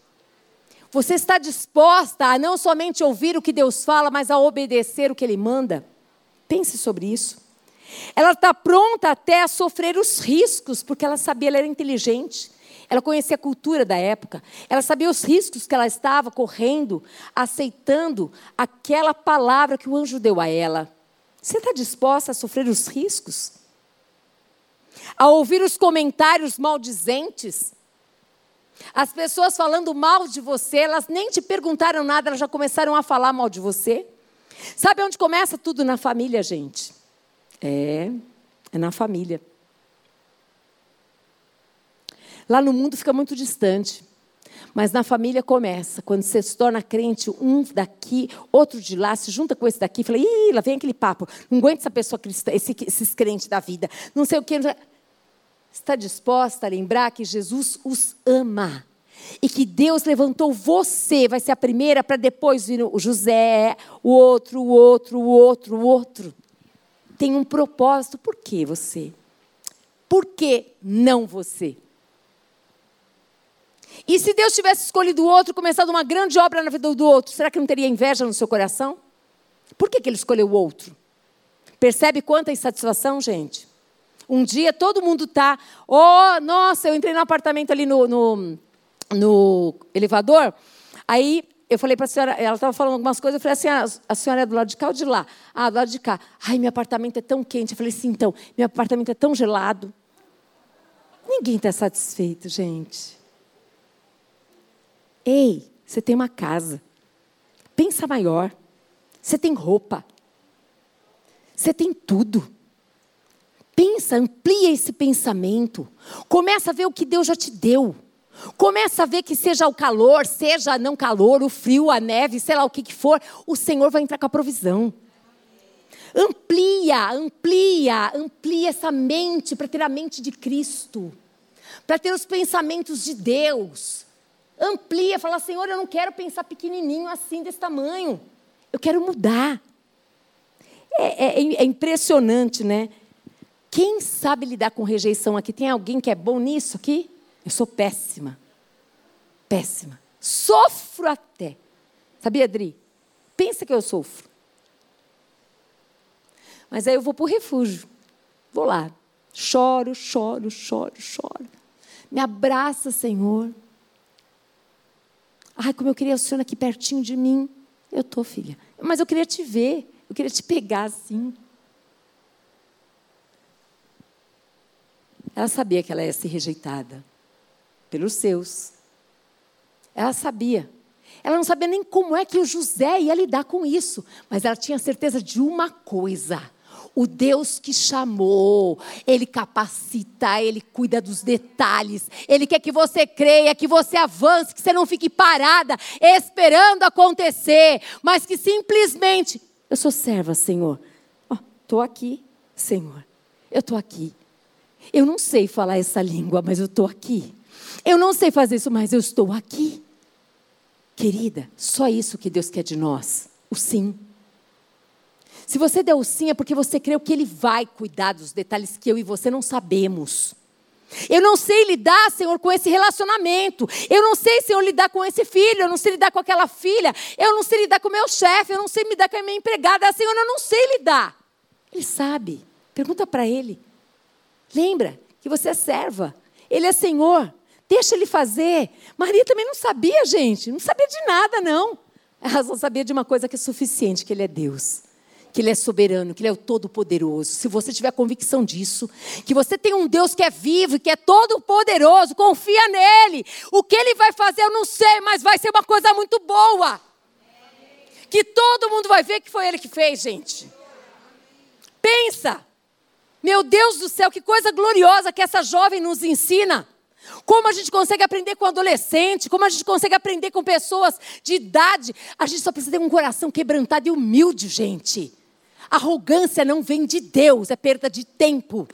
S1: Você está disposta a não somente ouvir o que Deus fala, mas a obedecer o que Ele manda? Pense sobre isso. Ela está pronta até a sofrer os riscos, porque ela sabia, ela era inteligente. Ela conhecia a cultura da época. Ela sabia os riscos que ela estava correndo, aceitando aquela palavra que o anjo deu a ela. Você está disposta a sofrer os riscos? A ouvir os comentários maldizentes? As pessoas falando mal de você, elas nem te perguntaram nada, elas já começaram a falar mal de você? Sabe onde começa tudo na família, gente? É, é na família. Lá no mundo fica muito distante. Mas na família começa. Quando você se torna crente, um daqui, outro de lá, se junta com esse daqui, fala, ih, lá vem aquele papo. Não aguenta essa pessoa cristã, esse, esses crentes da vida. Não sei o que. Está disposta a lembrar que Jesus os ama. E que Deus levantou você, vai ser a primeira, para depois vir o José, o outro, o outro, o outro, o outro. Tem um propósito. Por que você? Por que não você? E se Deus tivesse escolhido o outro, começado uma grande obra na vida do outro, será que não teria inveja no seu coração? Por que, que ele escolheu o outro? Percebe quanta insatisfação, gente? Um dia todo mundo está, oh, nossa, eu entrei no apartamento ali no, no, no elevador, aí eu falei para a senhora, ela estava falando algumas coisas, eu falei assim, ah, a senhora é do lado de cá ou de lá? Ah, do lado de cá. Ai, meu apartamento é tão quente. Eu falei assim, então, meu apartamento é tão gelado. Ninguém está satisfeito, gente. Ei, você tem uma casa. Pensa maior. Você tem roupa. Você tem tudo. Pensa, amplia esse pensamento. Começa a ver o que Deus já te deu. Começa a ver que seja o calor, seja não calor, o frio, a neve, sei lá o que, que for, o Senhor vai entrar com a provisão. Amplia, amplia, amplia essa mente para ter a mente de Cristo, para ter os pensamentos de Deus. Amplia, fala, Senhor, eu não quero pensar pequenininho assim, desse tamanho. Eu quero mudar. É, é, é impressionante, né? Quem sabe lidar com rejeição aqui? Tem alguém que é bom nisso aqui? Eu sou péssima. Péssima. Sofro até. Sabia, Adri? Pensa que eu sofro. Mas aí eu vou para o refúgio. Vou lá. Choro, choro, choro, choro. Me abraça, Senhor. Ai, como eu queria o Senhor aqui pertinho de mim. Eu estou, filha. Mas eu queria te ver. Eu queria te pegar assim. Ela sabia que ela ia ser rejeitada pelos seus. Ela sabia. Ela não sabia nem como é que o José ia lidar com isso, mas ela tinha certeza de uma coisa: o Deus que chamou, Ele capacita, Ele cuida dos detalhes, Ele quer que você creia, que você avance, que você não fique parada, esperando acontecer, mas que simplesmente, eu sou serva, Senhor. Estou oh, aqui, Senhor. Eu estou aqui. Eu não sei falar essa língua, mas eu estou aqui. Eu não sei fazer isso, mas eu estou aqui. Querida, só isso que Deus quer de nós, o sim. Se você deu sim, é porque você creu que Ele vai cuidar dos detalhes que eu e você não sabemos. Eu não sei lidar, Senhor, com esse relacionamento. Eu não sei, Senhor, lidar com esse filho. Eu não sei lidar com aquela filha. Eu não sei lidar com o meu chefe. Eu não sei lidar com a minha empregada. Senhor, eu não sei lidar. Ele sabe. Pergunta para ele. Lembra que você é serva. Ele é Senhor. Deixa ele fazer. Maria também não sabia, gente. Não sabia de nada, não. Ela só sabia de uma coisa que é suficiente: que Ele é Deus que Ele é soberano, que Ele é o Todo-Poderoso. Se você tiver convicção disso, que você tem um Deus que é vivo, que é todo-poderoso, confia nele. O que Ele vai fazer eu não sei, mas vai ser uma coisa muito boa. Que todo mundo vai ver que foi Ele que fez, gente. Pensa, meu Deus do céu, que coisa gloriosa que essa jovem nos ensina. Como a gente consegue aprender com adolescente, como a gente consegue aprender com pessoas de idade. A gente só precisa ter um coração quebrantado e humilde, gente. Arrogância não vem de Deus, é perda de tempo.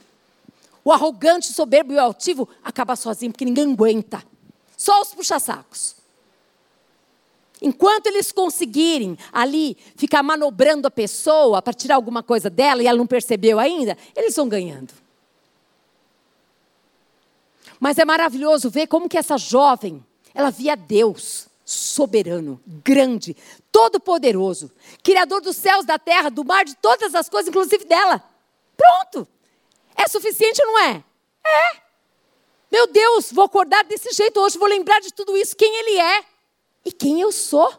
S1: O arrogante, soberbo e altivo acaba sozinho, porque ninguém aguenta. Só os puxa-sacos. Enquanto eles conseguirem ali ficar manobrando a pessoa para tirar alguma coisa dela e ela não percebeu ainda, eles vão ganhando. Mas é maravilhoso ver como que essa jovem, ela via Deus soberano, grande, todo-poderoso, criador dos céus, da terra, do mar, de todas as coisas, inclusive dela. Pronto. É suficiente ou não é? É. Meu Deus, vou acordar desse jeito hoje, vou lembrar de tudo isso, quem ele é e quem eu sou.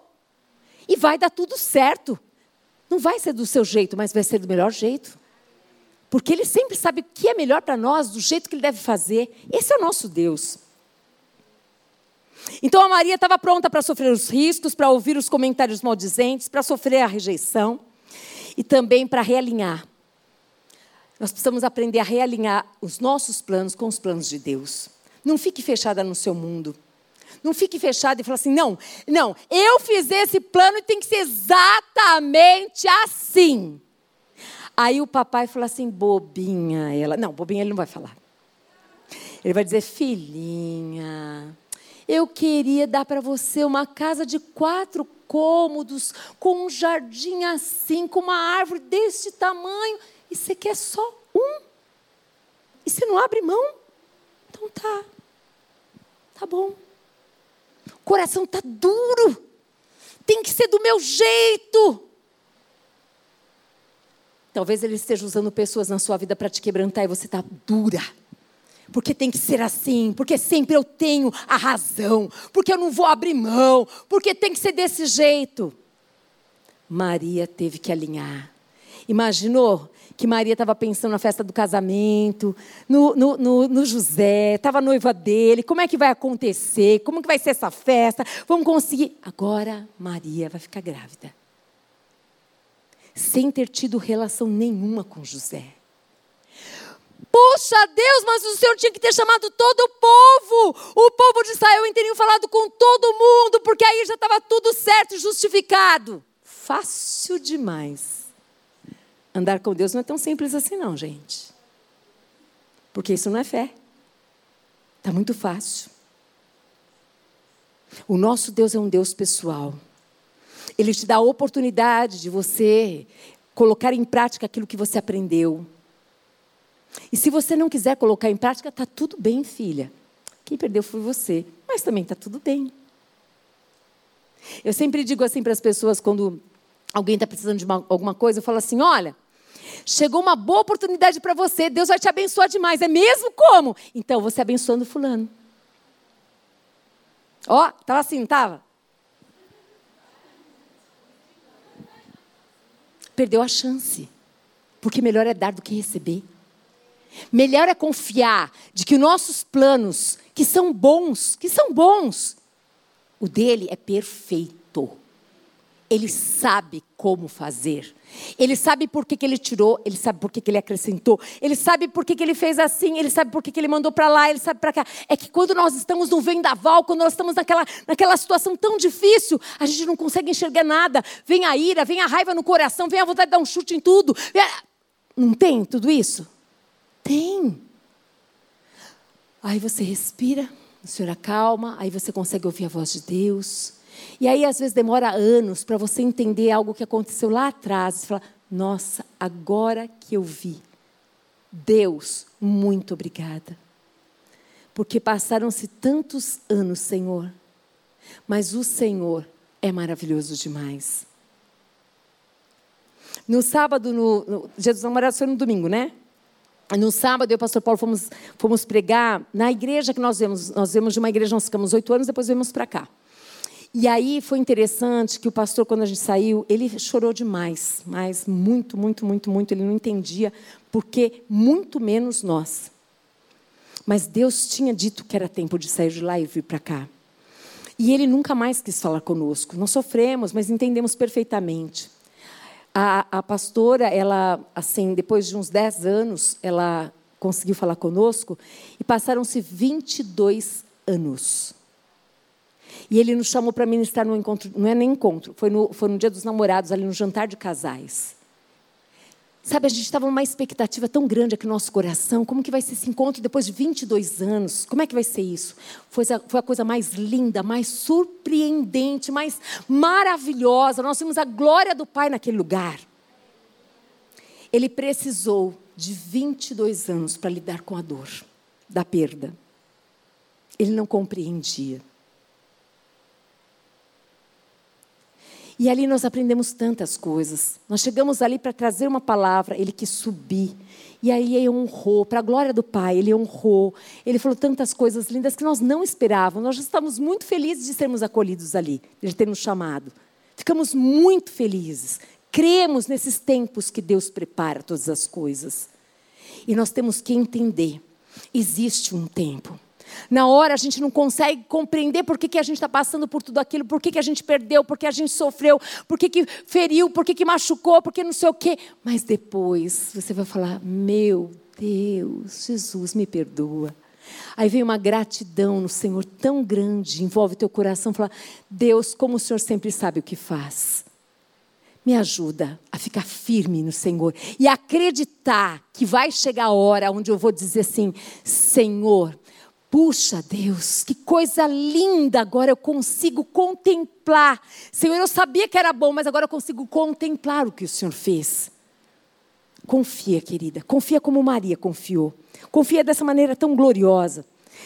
S1: E vai dar tudo certo. Não vai ser do seu jeito, mas vai ser do melhor jeito. Porque ele sempre sabe o que é melhor para nós, do jeito que ele deve fazer. Esse é o nosso Deus. Então a Maria estava pronta para sofrer os riscos, para ouvir os comentários maldizentes, para sofrer a rejeição e também para realinhar. Nós precisamos aprender a realinhar os nossos planos com os planos de Deus. Não fique fechada no seu mundo. Não fique fechada e fale assim: não, não, eu fiz esse plano e tem que ser exatamente assim. Aí o papai fala assim: bobinha ela. Não, bobinha ele não vai falar. Ele vai dizer: filhinha, eu queria dar para você uma casa de quatro cômodos, com um jardim assim, com uma árvore desse tamanho, e você quer só um? E você não abre mão? Então tá. Tá bom. Coração tá duro. Tem que ser do meu jeito. Talvez ele esteja usando pessoas na sua vida para te quebrantar e você está dura porque tem que ser assim, porque sempre eu tenho a razão, porque eu não vou abrir mão, porque tem que ser desse jeito. Maria teve que alinhar. Imaginou que Maria estava pensando na festa do casamento, no, no, no, no José, estava noiva dele, como é que vai acontecer, como que vai ser essa festa, vamos conseguir. Agora Maria vai ficar grávida. Sem ter tido relação nenhuma com José. Puxa Deus, mas o Senhor tinha que ter chamado todo o povo. O povo de Israel teriam falado com todo mundo, porque aí já estava tudo certo e justificado. Fácil demais. Andar com Deus não é tão simples assim, não, gente. Porque isso não é fé. Está muito fácil. O nosso Deus é um Deus pessoal. Ele te dá a oportunidade de você colocar em prática aquilo que você aprendeu. E se você não quiser colocar em prática, está tudo bem, filha. Quem perdeu foi você, mas também está tudo bem. Eu sempre digo assim para as pessoas quando alguém está precisando de uma, alguma coisa, eu falo assim: olha, chegou uma boa oportunidade para você, Deus vai te abençoar demais. É mesmo como? Então, você abençoando fulano. Ó, oh, estava assim, não estava? Perdeu a chance. Porque melhor é dar do que receber. Melhor é confiar de que nossos planos, que são bons, que são bons, o dele é perfeito. Ele sabe como fazer. Ele sabe por que, que ele tirou, ele sabe por que, que ele acrescentou, ele sabe por que, que ele fez assim, ele sabe por que, que ele mandou para lá, ele sabe para cá. É que quando nós estamos no vendaval, quando nós estamos naquela, naquela situação tão difícil, a gente não consegue enxergar nada. Vem a ira, vem a raiva no coração, vem a vontade de dar um chute em tudo. Não tem tudo isso? Tem. Aí você respira, o Senhor acalma, aí você consegue ouvir a voz de Deus. E aí, às vezes, demora anos para você entender algo que aconteceu lá atrás. Você fala, Nossa, agora que eu vi. Deus, muito obrigada. Porque passaram-se tantos anos, Senhor, mas o Senhor é maravilhoso demais. No sábado, no, no dia dos namorados foi no domingo, né? No sábado, eu e o pastor Paulo fomos, fomos pregar na igreja que nós vemos. Nós vemos de uma igreja, nós ficamos oito anos, depois viemos para cá. E aí foi interessante que o pastor, quando a gente saiu, ele chorou demais, mas muito, muito, muito, muito. Ele não entendia, porque muito menos nós. Mas Deus tinha dito que era tempo de sair de lá e vir para cá. E ele nunca mais quis falar conosco. Nós sofremos, mas entendemos perfeitamente. A, a pastora, ela, assim, depois de uns 10 anos, ela conseguiu falar conosco e passaram-se 22 anos. E ele nos chamou para ministrar no encontro, não é nem encontro, foi no, foi no dia dos namorados, ali no jantar de casais. Sabe, a gente estava numa expectativa tão grande aqui no nosso coração. Como que vai ser esse encontro depois de 22 anos? Como é que vai ser isso? Foi a, foi a coisa mais linda, mais surpreendente, mais maravilhosa. Nós vimos a glória do Pai naquele lugar. Ele precisou de 22 anos para lidar com a dor da perda. Ele não compreendia. E ali nós aprendemos tantas coisas. Nós chegamos ali para trazer uma palavra, ele quis subir. E aí ele honrou, para a glória do Pai, ele honrou. Ele falou tantas coisas lindas que nós não esperávamos. Nós já estamos muito felizes de sermos acolhidos ali, de ter nos chamado. Ficamos muito felizes. Cremos nesses tempos que Deus prepara todas as coisas. E nós temos que entender: existe um tempo. Na hora a gente não consegue compreender por que, que a gente está passando por tudo aquilo, por que, que a gente perdeu, por que a gente sofreu, por que, que feriu, por que, que machucou, por que não sei o quê. Mas depois você vai falar: Meu Deus, Jesus me perdoa. Aí vem uma gratidão no Senhor tão grande, envolve teu coração, fala: Deus, como o Senhor sempre sabe o que faz. Me ajuda a ficar firme no Senhor e acreditar que vai chegar a hora onde eu vou dizer assim: Senhor, Puxa, Deus, que coisa linda! Agora eu consigo contemplar. Senhor, eu sabia que era bom, mas agora eu consigo contemplar o que o Senhor fez. Confia, querida. Confia como Maria confiou. Confia dessa maneira tão gloriosa.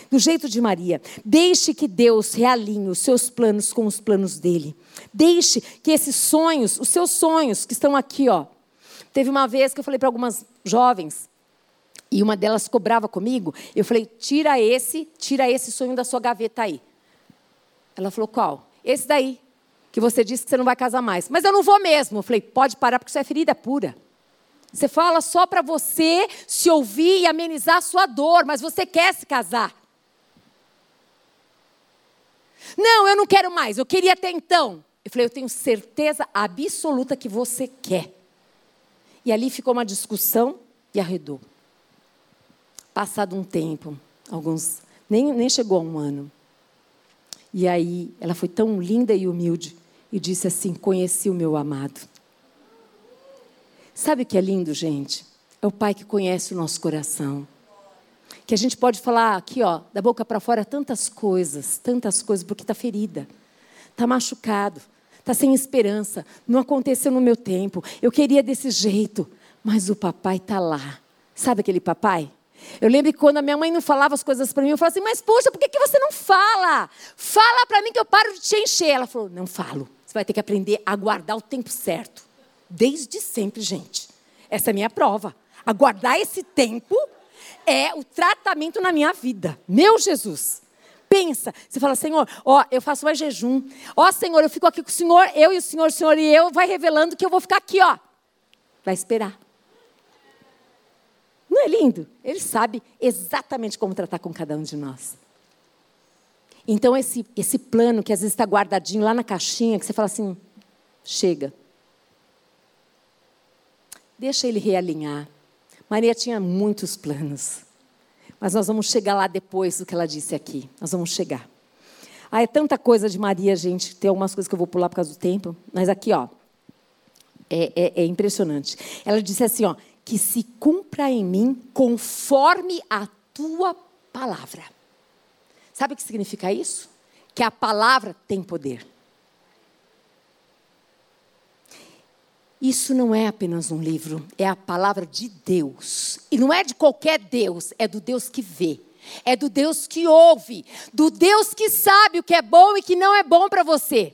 S1: Do jeito de Maria. Deixe que Deus realinhe os seus planos com os planos dele. Deixe que esses sonhos, os seus sonhos que estão aqui, ó. Teve uma vez que eu falei para algumas jovens, e uma delas cobrava comigo. Eu falei: tira esse, tira esse sonho da sua gaveta aí. Ela falou: qual? Esse daí, que você disse que você não vai casar mais. Mas eu não vou mesmo. Eu falei: pode parar, porque isso é ferida pura. Você fala só para você se ouvir e amenizar a sua dor, mas você quer se casar. Não, eu não quero mais, eu queria até então. Eu falei: eu tenho certeza absoluta que você quer. E ali ficou uma discussão e arredou. Passado um tempo, alguns, nem, nem chegou a um ano. E aí ela foi tão linda e humilde e disse assim: Conheci o meu amado. Sabe o que é lindo, gente? É o Pai que conhece o nosso coração. Que a gente pode falar aqui, ó, da boca para fora, tantas coisas, tantas coisas, porque está ferida, está machucado, está sem esperança, não aconteceu no meu tempo, eu queria desse jeito, mas o papai está lá. Sabe aquele papai? Eu lembro que quando a minha mãe não falava as coisas para mim, eu falava assim, mas poxa, por que, que você não fala? Fala para mim que eu paro de te encher. Ela falou, não falo. Você vai ter que aprender a guardar o tempo certo. Desde sempre, gente. Essa é a minha prova. Aguardar esse tempo é o tratamento na minha vida. Meu Jesus. Pensa, você fala, Senhor, ó, eu faço mais jejum. Ó, Senhor, eu fico aqui com o Senhor, eu e o Senhor, o Senhor e eu, vai revelando que eu vou ficar aqui, ó. Vai esperar. Não é lindo? Ele sabe exatamente como tratar com cada um de nós. Então, esse, esse plano que às vezes está guardadinho lá na caixinha, que você fala assim: chega. Deixa ele realinhar. Maria tinha muitos planos. Mas nós vamos chegar lá depois do que ela disse aqui. Nós vamos chegar. Ah, é tanta coisa de Maria, gente. Tem algumas coisas que eu vou pular por causa do tempo. Mas aqui, ó. É, é, é impressionante. Ela disse assim, ó que se cumpra em mim conforme a tua palavra. Sabe o que significa isso? Que a palavra tem poder. Isso não é apenas um livro, é a palavra de Deus. E não é de qualquer Deus, é do Deus que vê. É do Deus que ouve, do Deus que sabe o que é bom e que não é bom para você.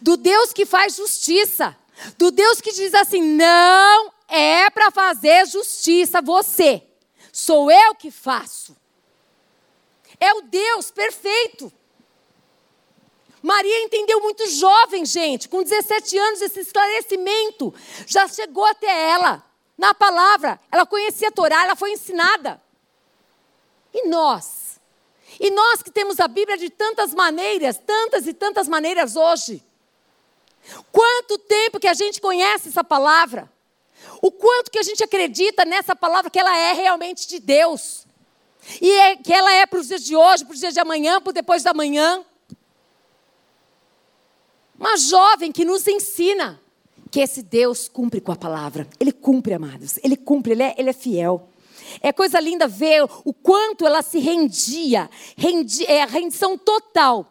S1: Do Deus que faz justiça, do Deus que diz assim: "Não é para fazer justiça você. Sou eu que faço". É o Deus perfeito. Maria entendeu muito jovem, gente, com 17 anos, esse esclarecimento já chegou até ela. Na palavra, ela conhecia a Torá, ela foi ensinada. E nós? E nós que temos a Bíblia de tantas maneiras, tantas e tantas maneiras hoje. Quanto tempo que a gente conhece essa palavra? O quanto que a gente acredita nessa palavra que ela é realmente de Deus? E é, que ela é para os dias de hoje, para os dias de amanhã, para depois da manhã? Uma jovem que nos ensina que esse Deus cumpre com a palavra. Ele cumpre, amados. Ele cumpre, ele é, ele é fiel. É coisa linda ver o quanto ela se rendia, rendi, é a rendição total.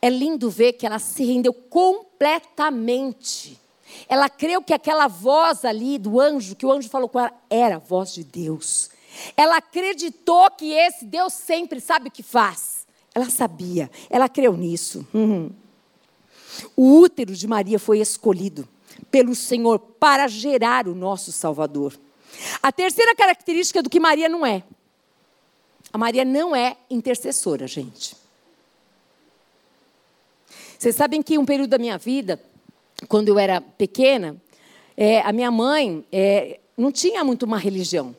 S1: É lindo ver que ela se rendeu completamente. Ela creu que aquela voz ali do anjo, que o anjo falou com ela, era a voz de Deus. Ela acreditou que esse Deus sempre sabe o que faz. Ela sabia, ela creu nisso. Uhum. O útero de Maria foi escolhido pelo Senhor para gerar o nosso Salvador. A terceira característica do que Maria não é. A Maria não é intercessora, gente. Vocês sabem que um período da minha vida, quando eu era pequena, é, a minha mãe é, não tinha muito uma religião.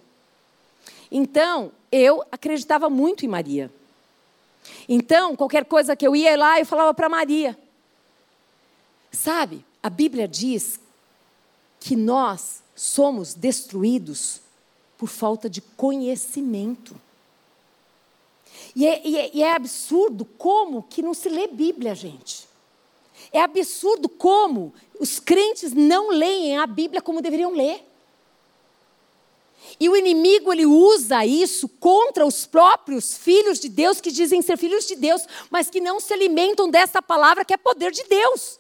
S1: Então, eu acreditava muito em Maria. Então, qualquer coisa que eu ia lá, eu falava para Maria. Sabe, a Bíblia diz que nós somos destruídos por falta de conhecimento. E é, e, é, e é, absurdo como que não se lê Bíblia, gente. É absurdo como os crentes não leem a Bíblia como deveriam ler. E o inimigo ele usa isso contra os próprios filhos de Deus que dizem ser filhos de Deus, mas que não se alimentam dessa palavra que é poder de Deus.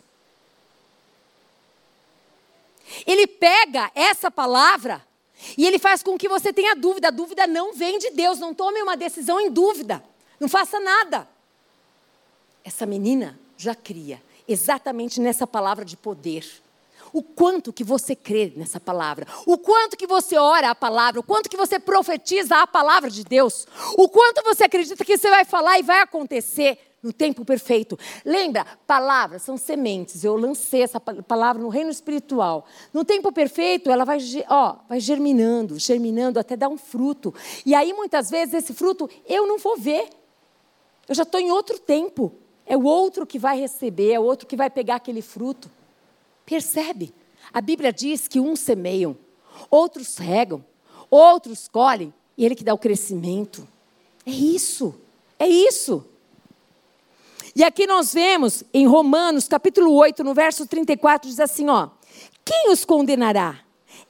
S1: Ele pega essa palavra e ele faz com que você tenha dúvida. A dúvida não vem de Deus. Não tome uma decisão em dúvida. Não faça nada. Essa menina já cria exatamente nessa palavra de poder. O quanto que você crê nessa palavra, o quanto que você ora a palavra, o quanto que você profetiza a palavra de Deus, o quanto você acredita que você vai falar e vai acontecer no tempo perfeito. Lembra? Palavras são sementes. Eu lancei essa palavra no reino espiritual. No tempo perfeito, ela vai, ó, vai germinando, germinando até dar um fruto. E aí, muitas vezes, esse fruto eu não vou ver. Eu já estou em outro tempo. É o outro que vai receber, é o outro que vai pegar aquele fruto. Percebe? A Bíblia diz que uns semeiam, outros regam, outros colhem, e Ele que dá o crescimento. É isso, é isso. E aqui nós vemos em Romanos, capítulo 8, no verso 34, diz assim, ó: Quem os condenará?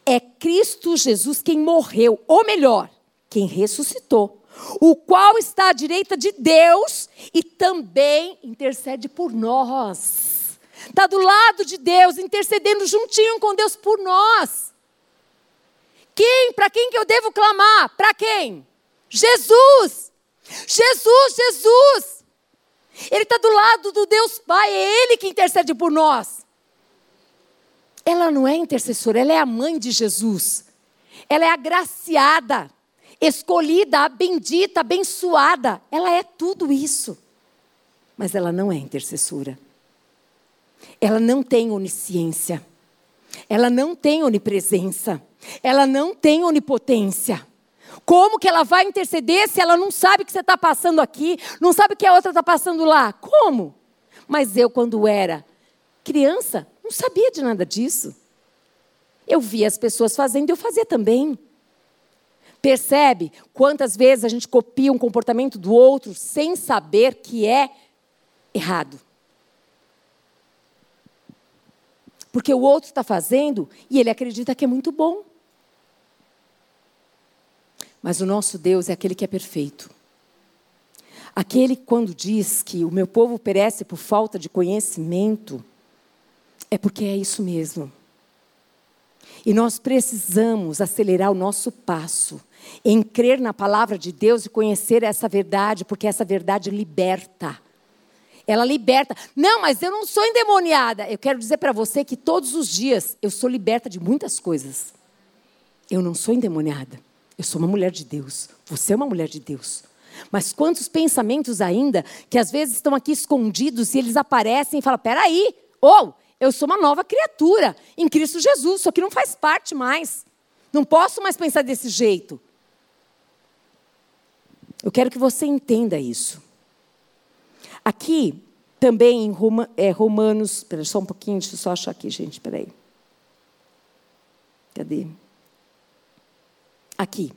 S1: É Cristo Jesus quem morreu, ou melhor, quem ressuscitou, o qual está à direita de Deus e também intercede por nós. Está do lado de Deus, intercedendo juntinho com Deus por nós. Quem? Para quem que eu devo clamar? Para quem? Jesus! Jesus, Jesus! Ele está do lado do Deus Pai, é Ele que intercede por nós. Ela não é intercessora, ela é a mãe de Jesus. Ela é agraciada, escolhida, bendita, abençoada. Ela é tudo isso. Mas ela não é intercessora. Ela não tem onisciência. Ela não tem onipresença. Ela não tem onipotência. Como que ela vai interceder se ela não sabe o que você está passando aqui, não sabe o que a outra está passando lá? Como? Mas eu, quando era criança, não sabia de nada disso. Eu via as pessoas fazendo e eu fazia também. Percebe quantas vezes a gente copia um comportamento do outro sem saber que é errado? Porque o outro está fazendo e ele acredita que é muito bom. Mas o nosso Deus é aquele que é perfeito. Aquele quando diz que o meu povo perece por falta de conhecimento, é porque é isso mesmo. E nós precisamos acelerar o nosso passo em crer na palavra de Deus e conhecer essa verdade, porque essa verdade liberta. Ela liberta. Não, mas eu não sou endemoniada. Eu quero dizer para você que todos os dias eu sou liberta de muitas coisas. Eu não sou endemoniada. Eu sou uma mulher de Deus. Você é uma mulher de Deus. Mas quantos pensamentos ainda que às vezes estão aqui escondidos e eles aparecem e falam: peraí, ou eu sou uma nova criatura em Cristo Jesus, só que não faz parte mais. Não posso mais pensar desse jeito. Eu quero que você entenda isso. Aqui, também em Roma, é, Romanos. Espera só um pouquinho, deixa eu só achar aqui, gente, espera aí. Cadê? Aqui.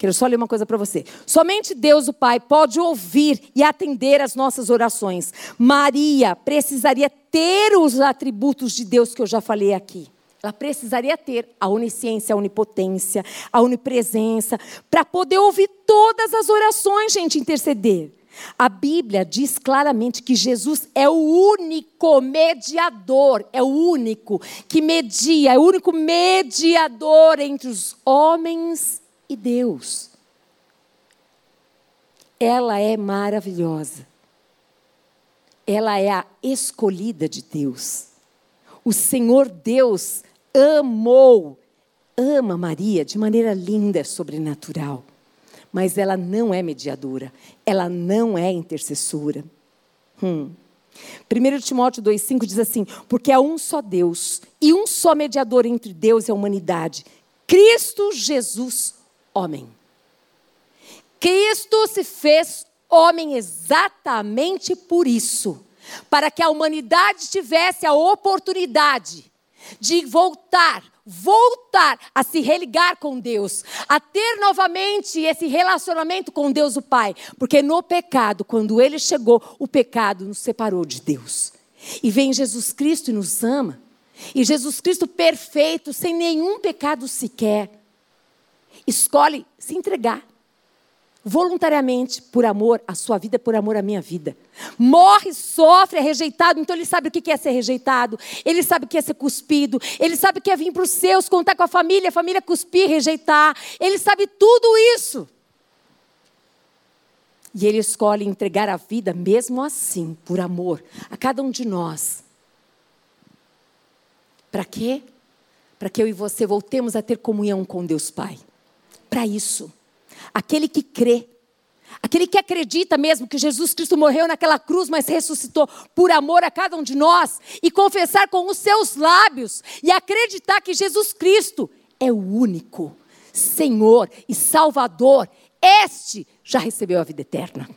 S1: Quero só ler uma coisa para você. Somente Deus, o Pai, pode ouvir e atender as nossas orações. Maria precisaria ter os atributos de Deus que eu já falei aqui. Ela precisaria ter a onisciência, a onipotência, a onipresença, para poder ouvir todas as orações, gente, interceder. A Bíblia diz claramente que Jesus é o único mediador, é o único que media, é o único mediador entre os homens e Deus. Ela é maravilhosa. Ela é a escolhida de Deus. O Senhor Deus amou, ama Maria de maneira linda, sobrenatural. Mas ela não é mediadora, ela não é intercessora. Hum. 1 Timóteo 2,5 diz assim: Porque há um só Deus e um só mediador entre Deus e a humanidade, Cristo Jesus, homem. Cristo se fez homem exatamente por isso para que a humanidade tivesse a oportunidade de voltar, voltar a se religar com Deus, a ter novamente esse relacionamento com Deus o Pai, porque no pecado, quando ele chegou, o pecado nos separou de Deus. E vem Jesus Cristo e nos ama. E Jesus Cristo perfeito, sem nenhum pecado sequer, escolhe se entregar voluntariamente, por amor à sua vida, por amor à minha vida. Morre, sofre, é rejeitado, então ele sabe o que é ser rejeitado, ele sabe o que é ser cuspido, ele sabe o que é vir para os seus, contar com a família, a família cuspir, rejeitar, ele sabe tudo isso. E ele escolhe entregar a vida, mesmo assim, por amor, a cada um de nós. Para quê? Para que eu e você voltemos a ter comunhão com Deus Pai. Para isso. Aquele que crê, aquele que acredita mesmo que Jesus Cristo morreu naquela cruz, mas ressuscitou por amor a cada um de nós, e confessar com os seus lábios e acreditar que Jesus Cristo é o único Senhor e Salvador, este já recebeu a vida eterna.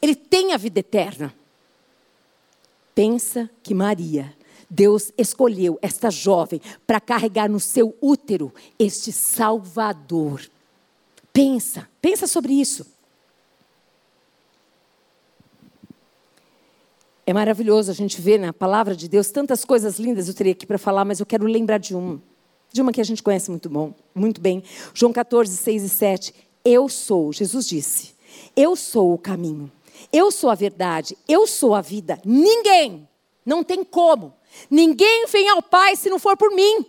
S1: Ele tem a vida eterna. Pensa que Maria, Deus escolheu esta jovem para carregar no seu útero este Salvador Pensa, pensa sobre isso. É maravilhoso a gente ver na palavra de Deus tantas coisas lindas eu teria aqui para falar, mas eu quero lembrar de uma. De uma que a gente conhece muito, bom, muito bem. João 14, 6 e 7. Eu sou, Jesus disse, eu sou o caminho, eu sou a verdade, eu sou a vida. Ninguém, não tem como, ninguém vem ao Pai se não for por mim.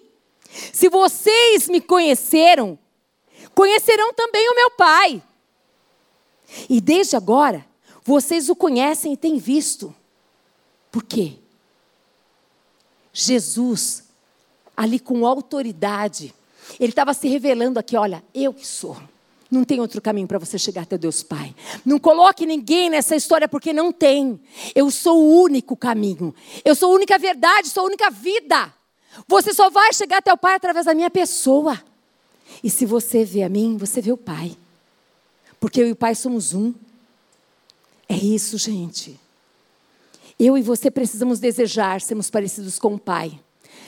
S1: Se vocês me conheceram, conhecerão também o meu Pai. E desde agora, vocês o conhecem e têm visto. Por quê? Jesus, ali com autoridade, ele estava se revelando aqui: olha, eu que sou. Não tem outro caminho para você chegar até Deus Pai. Não coloque ninguém nessa história porque não tem. Eu sou o único caminho. Eu sou a única verdade, sou a única vida. Você só vai chegar até o Pai através da minha pessoa. E se você vê a mim, você vê o Pai. Porque eu e o Pai somos um. É isso, gente. Eu e você precisamos desejar sermos parecidos com o Pai.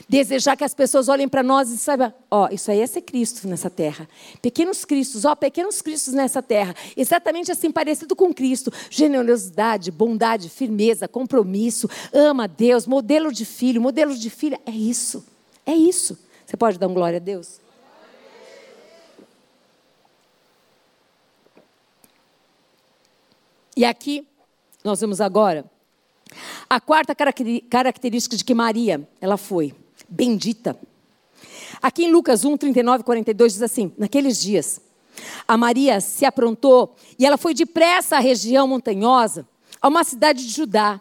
S1: Desejar que as pessoas olhem para nós e saibam, ó, oh, isso aí é ser Cristo nessa terra. Pequenos Cristos, ó, oh, pequenos Cristos nessa terra. Exatamente assim, parecido com Cristo. Generosidade, bondade, firmeza, compromisso, ama a Deus, modelo de filho, modelo de filha. É isso. É isso. Você pode dar um glória a Deus? E aqui, nós vemos agora, a quarta característica de que Maria, ela foi bendita. Aqui em Lucas 1, 39 e 42 diz assim: Naqueles dias, a Maria se aprontou e ela foi depressa à região montanhosa, a uma cidade de Judá.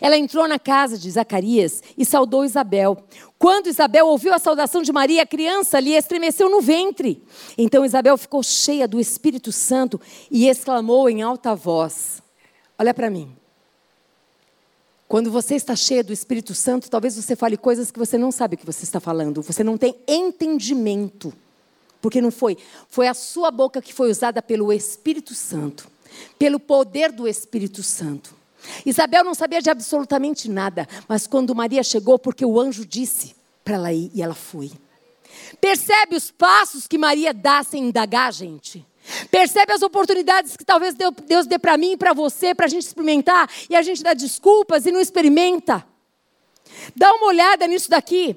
S1: Ela entrou na casa de Zacarias e saudou Isabel. Quando Isabel ouviu a saudação de Maria, a criança lhe estremeceu no ventre. Então Isabel ficou cheia do Espírito Santo e exclamou em alta voz: Olha para mim. Quando você está cheia do Espírito Santo, talvez você fale coisas que você não sabe o que você está falando. Você não tem entendimento. Porque não foi. Foi a sua boca que foi usada pelo Espírito Santo. Pelo poder do Espírito Santo. Isabel não sabia de absolutamente nada, mas quando Maria chegou, porque o anjo disse para ela ir, e ela foi. Percebe os passos que Maria dá sem indagar, gente? Percebe as oportunidades que talvez Deus dê para mim e para você, para a gente experimentar, e a gente dá desculpas e não experimenta? Dá uma olhada nisso daqui.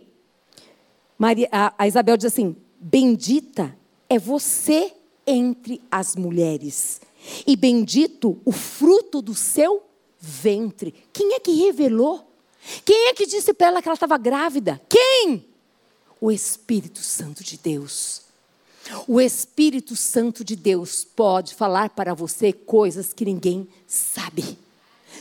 S1: Maria, a, a Isabel diz assim: Bendita é você entre as mulheres, e bendito o fruto do seu ventre. Quem é que revelou? Quem é que disse para ela que ela estava grávida? Quem? O Espírito Santo de Deus. O Espírito Santo de Deus pode falar para você coisas que ninguém sabe.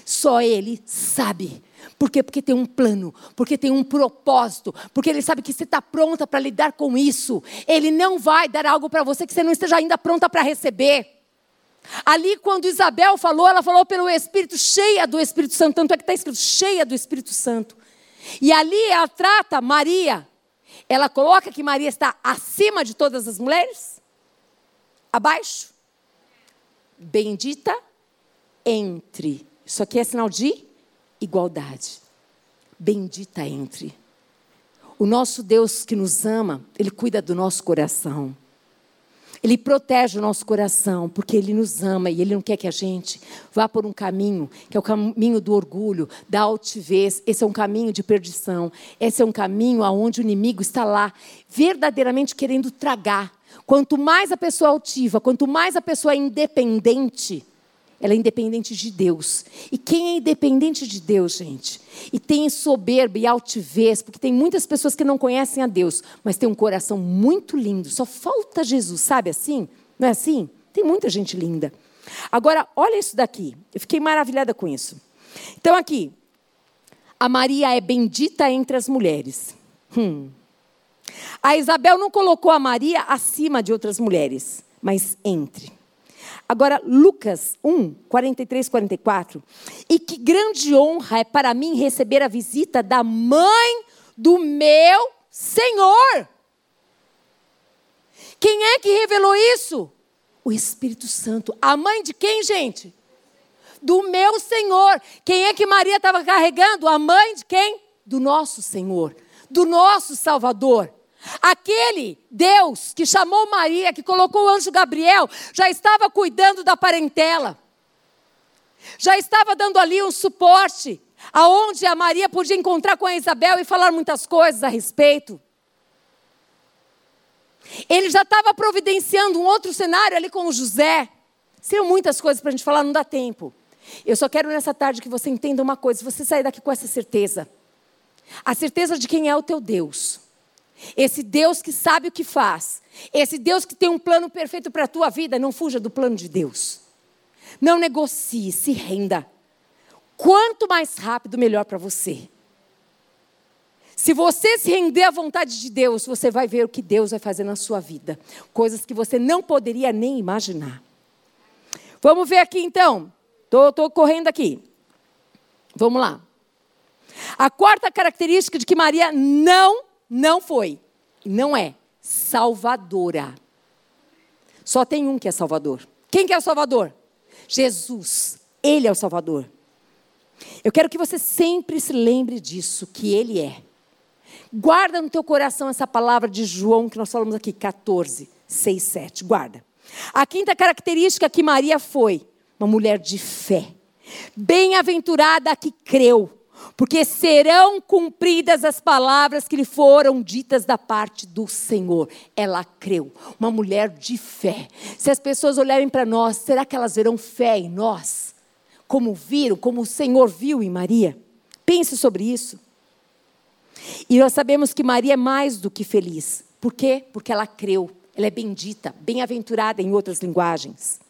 S1: Só Ele sabe. Por quê? Porque tem um plano, porque tem um propósito, porque Ele sabe que você está pronta para lidar com isso. Ele não vai dar algo para você que você não esteja ainda pronta para receber. Ali, quando Isabel falou, ela falou pelo Espírito, cheia do Espírito Santo, tanto é que está escrito cheia do Espírito Santo. E ali ela trata Maria, ela coloca que Maria está acima de todas as mulheres? Abaixo? Bendita entre. Isso aqui é sinal de igualdade. Bendita entre. O nosso Deus que nos ama, Ele cuida do nosso coração. Ele protege o nosso coração, porque Ele nos ama e Ele não quer que a gente vá por um caminho, que é o caminho do orgulho, da altivez. Esse é um caminho de perdição. Esse é um caminho aonde o inimigo está lá, verdadeiramente querendo tragar. Quanto mais a pessoa altiva, quanto mais a pessoa é independente, ela é independente de Deus. E quem é independente de Deus, gente? E tem soberba e altivez, porque tem muitas pessoas que não conhecem a Deus, mas tem um coração muito lindo. Só falta Jesus, sabe assim? Não é assim? Tem muita gente linda. Agora, olha isso daqui. Eu fiquei maravilhada com isso. Então, aqui. A Maria é bendita entre as mulheres. Hum. A Isabel não colocou a Maria acima de outras mulheres, mas entre. Agora, Lucas 1, 43, 44. E que grande honra é para mim receber a visita da mãe do meu Senhor. Quem é que revelou isso? O Espírito Santo. A mãe de quem, gente? Do meu Senhor. Quem é que Maria estava carregando? A mãe de quem? Do nosso Senhor. Do nosso Salvador. Aquele Deus que chamou Maria, que colocou o anjo Gabriel, já estava cuidando da parentela. Já estava dando ali um suporte, aonde a Maria podia encontrar com a Isabel e falar muitas coisas a respeito. Ele já estava providenciando um outro cenário ali com o José. Seriam muitas coisas para a gente falar, não dá tempo. Eu só quero nessa tarde que você entenda uma coisa: você sair daqui com essa certeza, a certeza de quem é o teu Deus esse Deus que sabe o que faz. Esse Deus que tem um plano perfeito para a tua vida. Não fuja do plano de Deus. Não negocie, se renda. Quanto mais rápido, melhor para você. Se você se render à vontade de Deus, você vai ver o que Deus vai fazer na sua vida. Coisas que você não poderia nem imaginar. Vamos ver aqui então. Estou correndo aqui. Vamos lá. A quarta característica de que Maria não não foi, não é salvadora. Só tem um que é salvador. Quem que é o salvador? Jesus. Ele é o salvador. Eu quero que você sempre se lembre disso, que ele é. Guarda no teu coração essa palavra de João que nós falamos aqui, 14, 6, 7. Guarda. A quinta característica que Maria foi, uma mulher de fé. Bem-aventurada que creu porque serão cumpridas as palavras que lhe foram ditas da parte do Senhor. Ela creu, uma mulher de fé. Se as pessoas olharem para nós, será que elas verão fé em nós? Como viram, como o Senhor viu em Maria? Pense sobre isso. E nós sabemos que Maria é mais do que feliz. Por quê? Porque ela creu. Ela é bendita, bem-aventurada em outras linguagens.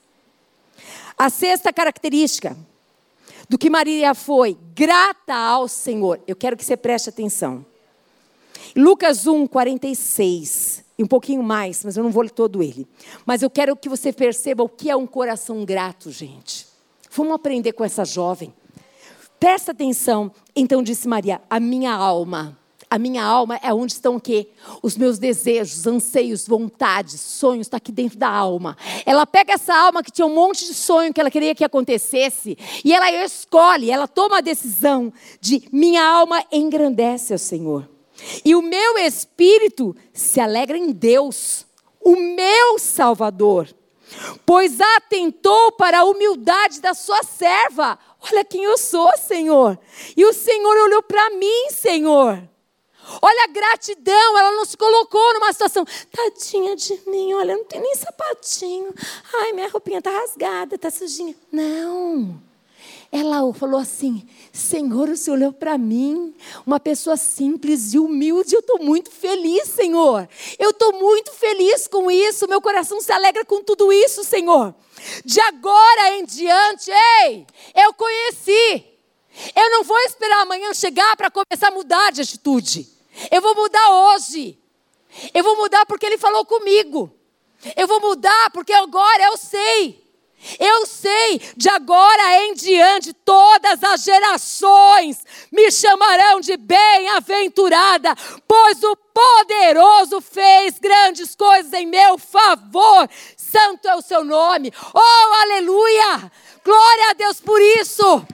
S1: A sexta característica do que Maria foi grata ao Senhor. Eu quero que você preste atenção. Lucas 1, 46, e um pouquinho mais, mas eu não vou ler todo ele. Mas eu quero que você perceba o que é um coração grato, gente. Vamos aprender com essa jovem. Presta atenção. Então disse Maria: A minha alma a minha alma é onde estão o quê? Os meus desejos, anseios, vontades, sonhos, está aqui dentro da alma. Ela pega essa alma que tinha um monte de sonho que ela queria que acontecesse, e ela escolhe, ela toma a decisão de minha alma engrandece ao Senhor. E o meu espírito se alegra em Deus, o meu Salvador, pois atentou para a humildade da sua serva. Olha quem eu sou, Senhor. E o Senhor olhou para mim, Senhor. Olha a gratidão, ela não se colocou numa situação, tadinha de mim, olha, não tem nem sapatinho. Ai, minha roupinha está rasgada, está sujinha. Não. Ela falou assim: Senhor, o Senhor olhou para mim, uma pessoa simples e humilde. Eu estou muito feliz, Senhor. Eu estou muito feliz com isso. Meu coração se alegra com tudo isso, Senhor. De agora em diante, ei, eu conheci. Eu não vou esperar amanhã chegar para começar a mudar de atitude. Eu vou mudar hoje. Eu vou mudar porque Ele falou comigo. Eu vou mudar porque agora eu sei. Eu sei, de agora em diante, todas as gerações me chamarão de bem-aventurada, pois o poderoso fez grandes coisas em meu favor. Santo é o seu nome. Oh, aleluia! Glória a Deus por isso.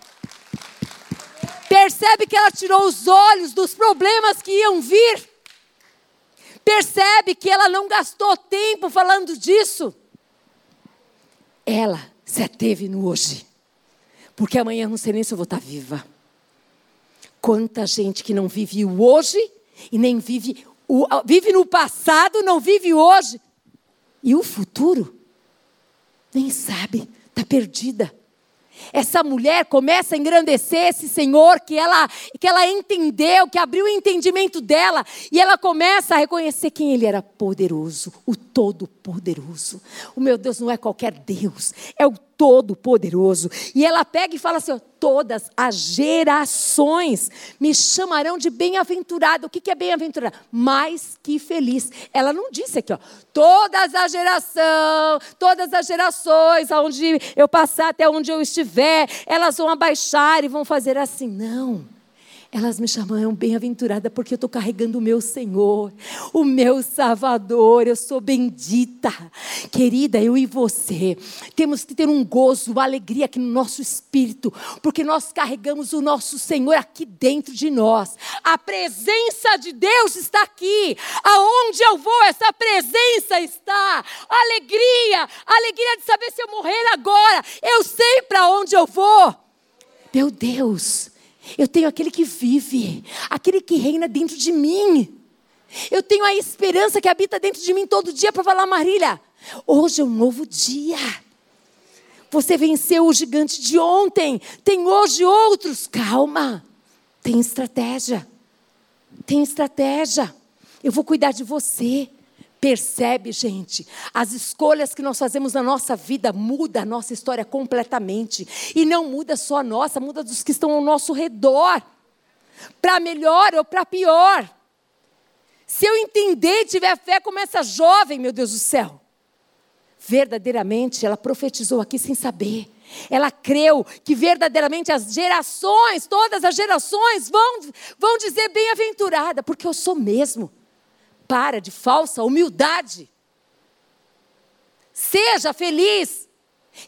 S1: Percebe que ela tirou os olhos dos problemas que iam vir. Percebe que ela não gastou tempo falando disso. Ela se ateve no hoje. Porque amanhã não sei nem se eu vou estar viva. Quanta gente que não vive o hoje e nem vive o, vive no passado, não vive hoje. E o futuro? Nem sabe, está perdida. Essa mulher começa a engrandecer esse Senhor que ela, que ela entendeu, que abriu o entendimento dela, e ela começa a reconhecer quem ele era poderoso, o Todo-Poderoso. O meu Deus não é qualquer Deus, é o Todo-Poderoso. E ela pega e fala assim: todas as gerações me chamarão de bem-aventurada. O que é bem-aventurada? Mais que feliz. Ela não disse aqui, ó, todas as gerações, todas as gerações, aonde eu passar, até onde eu estiver, elas vão abaixar e vão fazer assim. Não. Elas me chamarão bem-aventurada porque eu estou carregando o meu Senhor, o meu Salvador. Eu sou bendita. Querida, eu e você temos que ter um gozo, uma alegria aqui no nosso espírito, porque nós carregamos o nosso Senhor aqui dentro de nós. A presença de Deus está aqui. Aonde eu vou, essa presença está. Alegria, alegria de saber se eu morrer agora, eu sei para onde eu vou. Meu Deus. Eu tenho aquele que vive, aquele que reina dentro de mim. Eu tenho a esperança que habita dentro de mim todo dia para falar, Marília, hoje é um novo dia. Você venceu o gigante de ontem, tem hoje outros. Calma, tem estratégia. Tem estratégia. Eu vou cuidar de você. Percebe, gente? As escolhas que nós fazemos na nossa vida muda a nossa história completamente. E não muda só a nossa, muda dos que estão ao nosso redor. Para melhor ou para pior. Se eu entender e tiver fé como essa jovem, meu Deus do céu. Verdadeiramente, ela profetizou aqui sem saber. Ela creu que verdadeiramente as gerações, todas as gerações, vão, vão dizer bem-aventurada, porque eu sou mesmo. Para de falsa humildade. Seja feliz.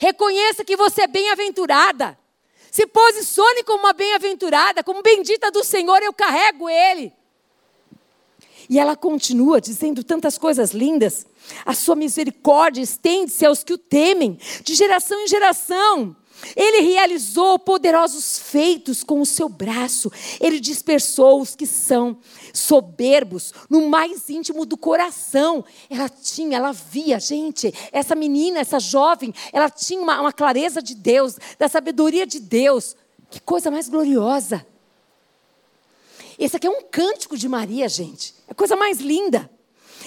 S1: Reconheça que você é bem-aventurada. Se posicione como uma bem-aventurada, como bendita do Senhor, eu carrego Ele. E ela continua dizendo tantas coisas lindas. A sua misericórdia estende-se aos que o temem, de geração em geração. Ele realizou poderosos feitos com o seu braço. Ele dispersou os que são soberbos no mais íntimo do coração. Ela tinha, ela via, gente, essa menina, essa jovem, ela tinha uma, uma clareza de Deus, da sabedoria de Deus. Que coisa mais gloriosa. Esse aqui é um cântico de Maria, gente. É a coisa mais linda.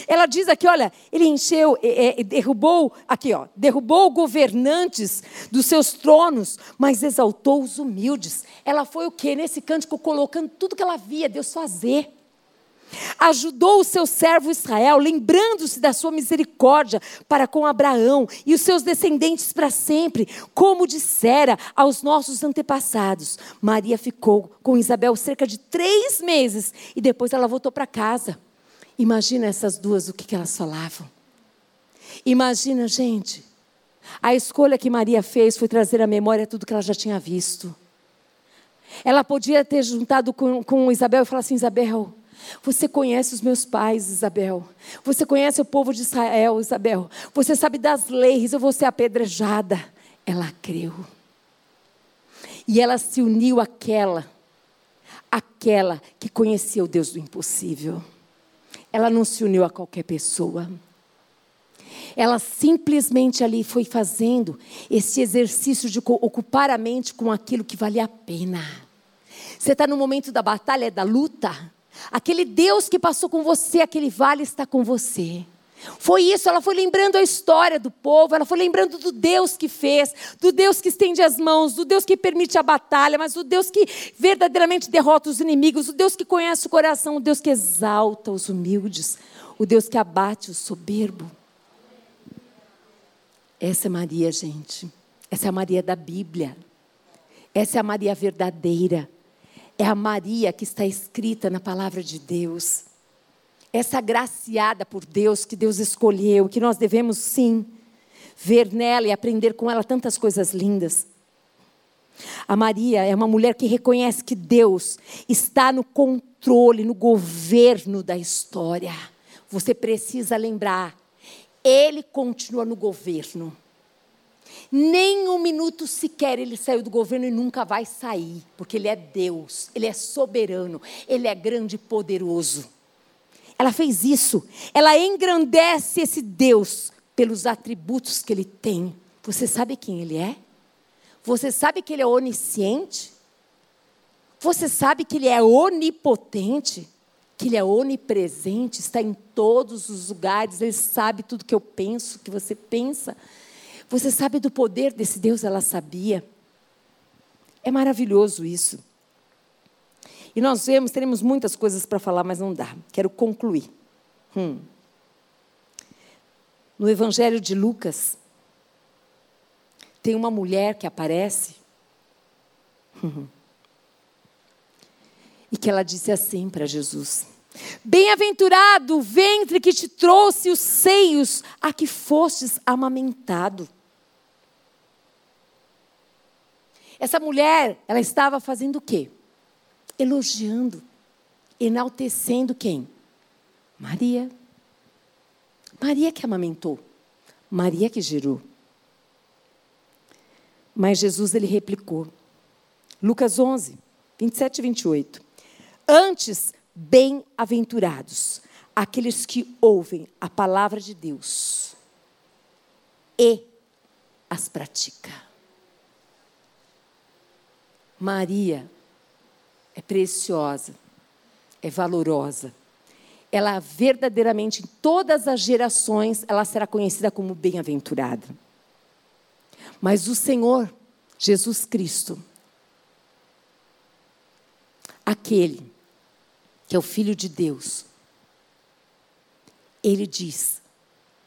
S1: Ela diz aqui, olha, ele encheu, é, é, derrubou, aqui ó, derrubou governantes dos seus tronos, mas exaltou os humildes. Ela foi o que nesse cântico colocando tudo que ela via Deus fazer. Ajudou o seu servo Israel, lembrando-se da sua misericórdia para com Abraão e os seus descendentes para sempre, como dissera aos nossos antepassados. Maria ficou com Isabel cerca de três meses e depois ela voltou para casa. Imagina essas duas, o que, que elas falavam. Imagina, gente, a escolha que Maria fez foi trazer à memória tudo que ela já tinha visto. Ela podia ter juntado com, com Isabel e falar assim: Isabel, você conhece os meus pais, Isabel. Você conhece o povo de Israel, Isabel. Você sabe das leis, eu vou ser apedrejada. Ela creu. E ela se uniu àquela, àquela que conhecia o Deus do impossível. Ela não se uniu a qualquer pessoa. Ela simplesmente ali foi fazendo esse exercício de ocupar a mente com aquilo que vale a pena. Você está no momento da batalha, da luta. Aquele Deus que passou com você, aquele vale está com você. Foi isso, ela foi lembrando a história do povo, ela foi lembrando do Deus que fez, do Deus que estende as mãos, do Deus que permite a batalha, mas do Deus que verdadeiramente derrota os inimigos, o Deus que conhece o coração, o Deus que exalta os humildes, o Deus que abate o soberbo. Essa é Maria, gente. Essa é a Maria da Bíblia. Essa é a Maria verdadeira. É a Maria que está escrita na palavra de Deus essa graciada por Deus, que Deus escolheu, que nós devemos sim ver nela e aprender com ela tantas coisas lindas. A Maria é uma mulher que reconhece que Deus está no controle, no governo da história. Você precisa lembrar, Ele continua no governo. Nem um minuto sequer ele saiu do governo e nunca vai sair, porque Ele é Deus, Ele é soberano, Ele é grande e poderoso. Ela fez isso. Ela engrandece esse Deus pelos atributos que ele tem. Você sabe quem ele é? Você sabe que ele é onisciente? Você sabe que ele é onipotente? Que ele é onipresente, está em todos os lugares, ele sabe tudo que eu penso, que você pensa. Você sabe do poder desse Deus? Ela sabia. É maravilhoso isso. E nós vemos, teremos muitas coisas para falar, mas não dá. Quero concluir. Hum. No Evangelho de Lucas, tem uma mulher que aparece. Hum, e que ela disse assim para Jesus: Bem-aventurado o ventre que te trouxe os seios a que fostes amamentado. Essa mulher, ela estava fazendo o quê? Elogiando, enaltecendo quem? Maria. Maria que amamentou, Maria que gerou. Mas Jesus ele replicou. Lucas 11, 27 e 28. Antes, bem-aventurados aqueles que ouvem a palavra de Deus e as pratica. Maria é preciosa, é valorosa. Ela verdadeiramente, em todas as gerações, ela será conhecida como bem-aventurada. Mas o Senhor, Jesus Cristo, aquele que é o Filho de Deus, ele diz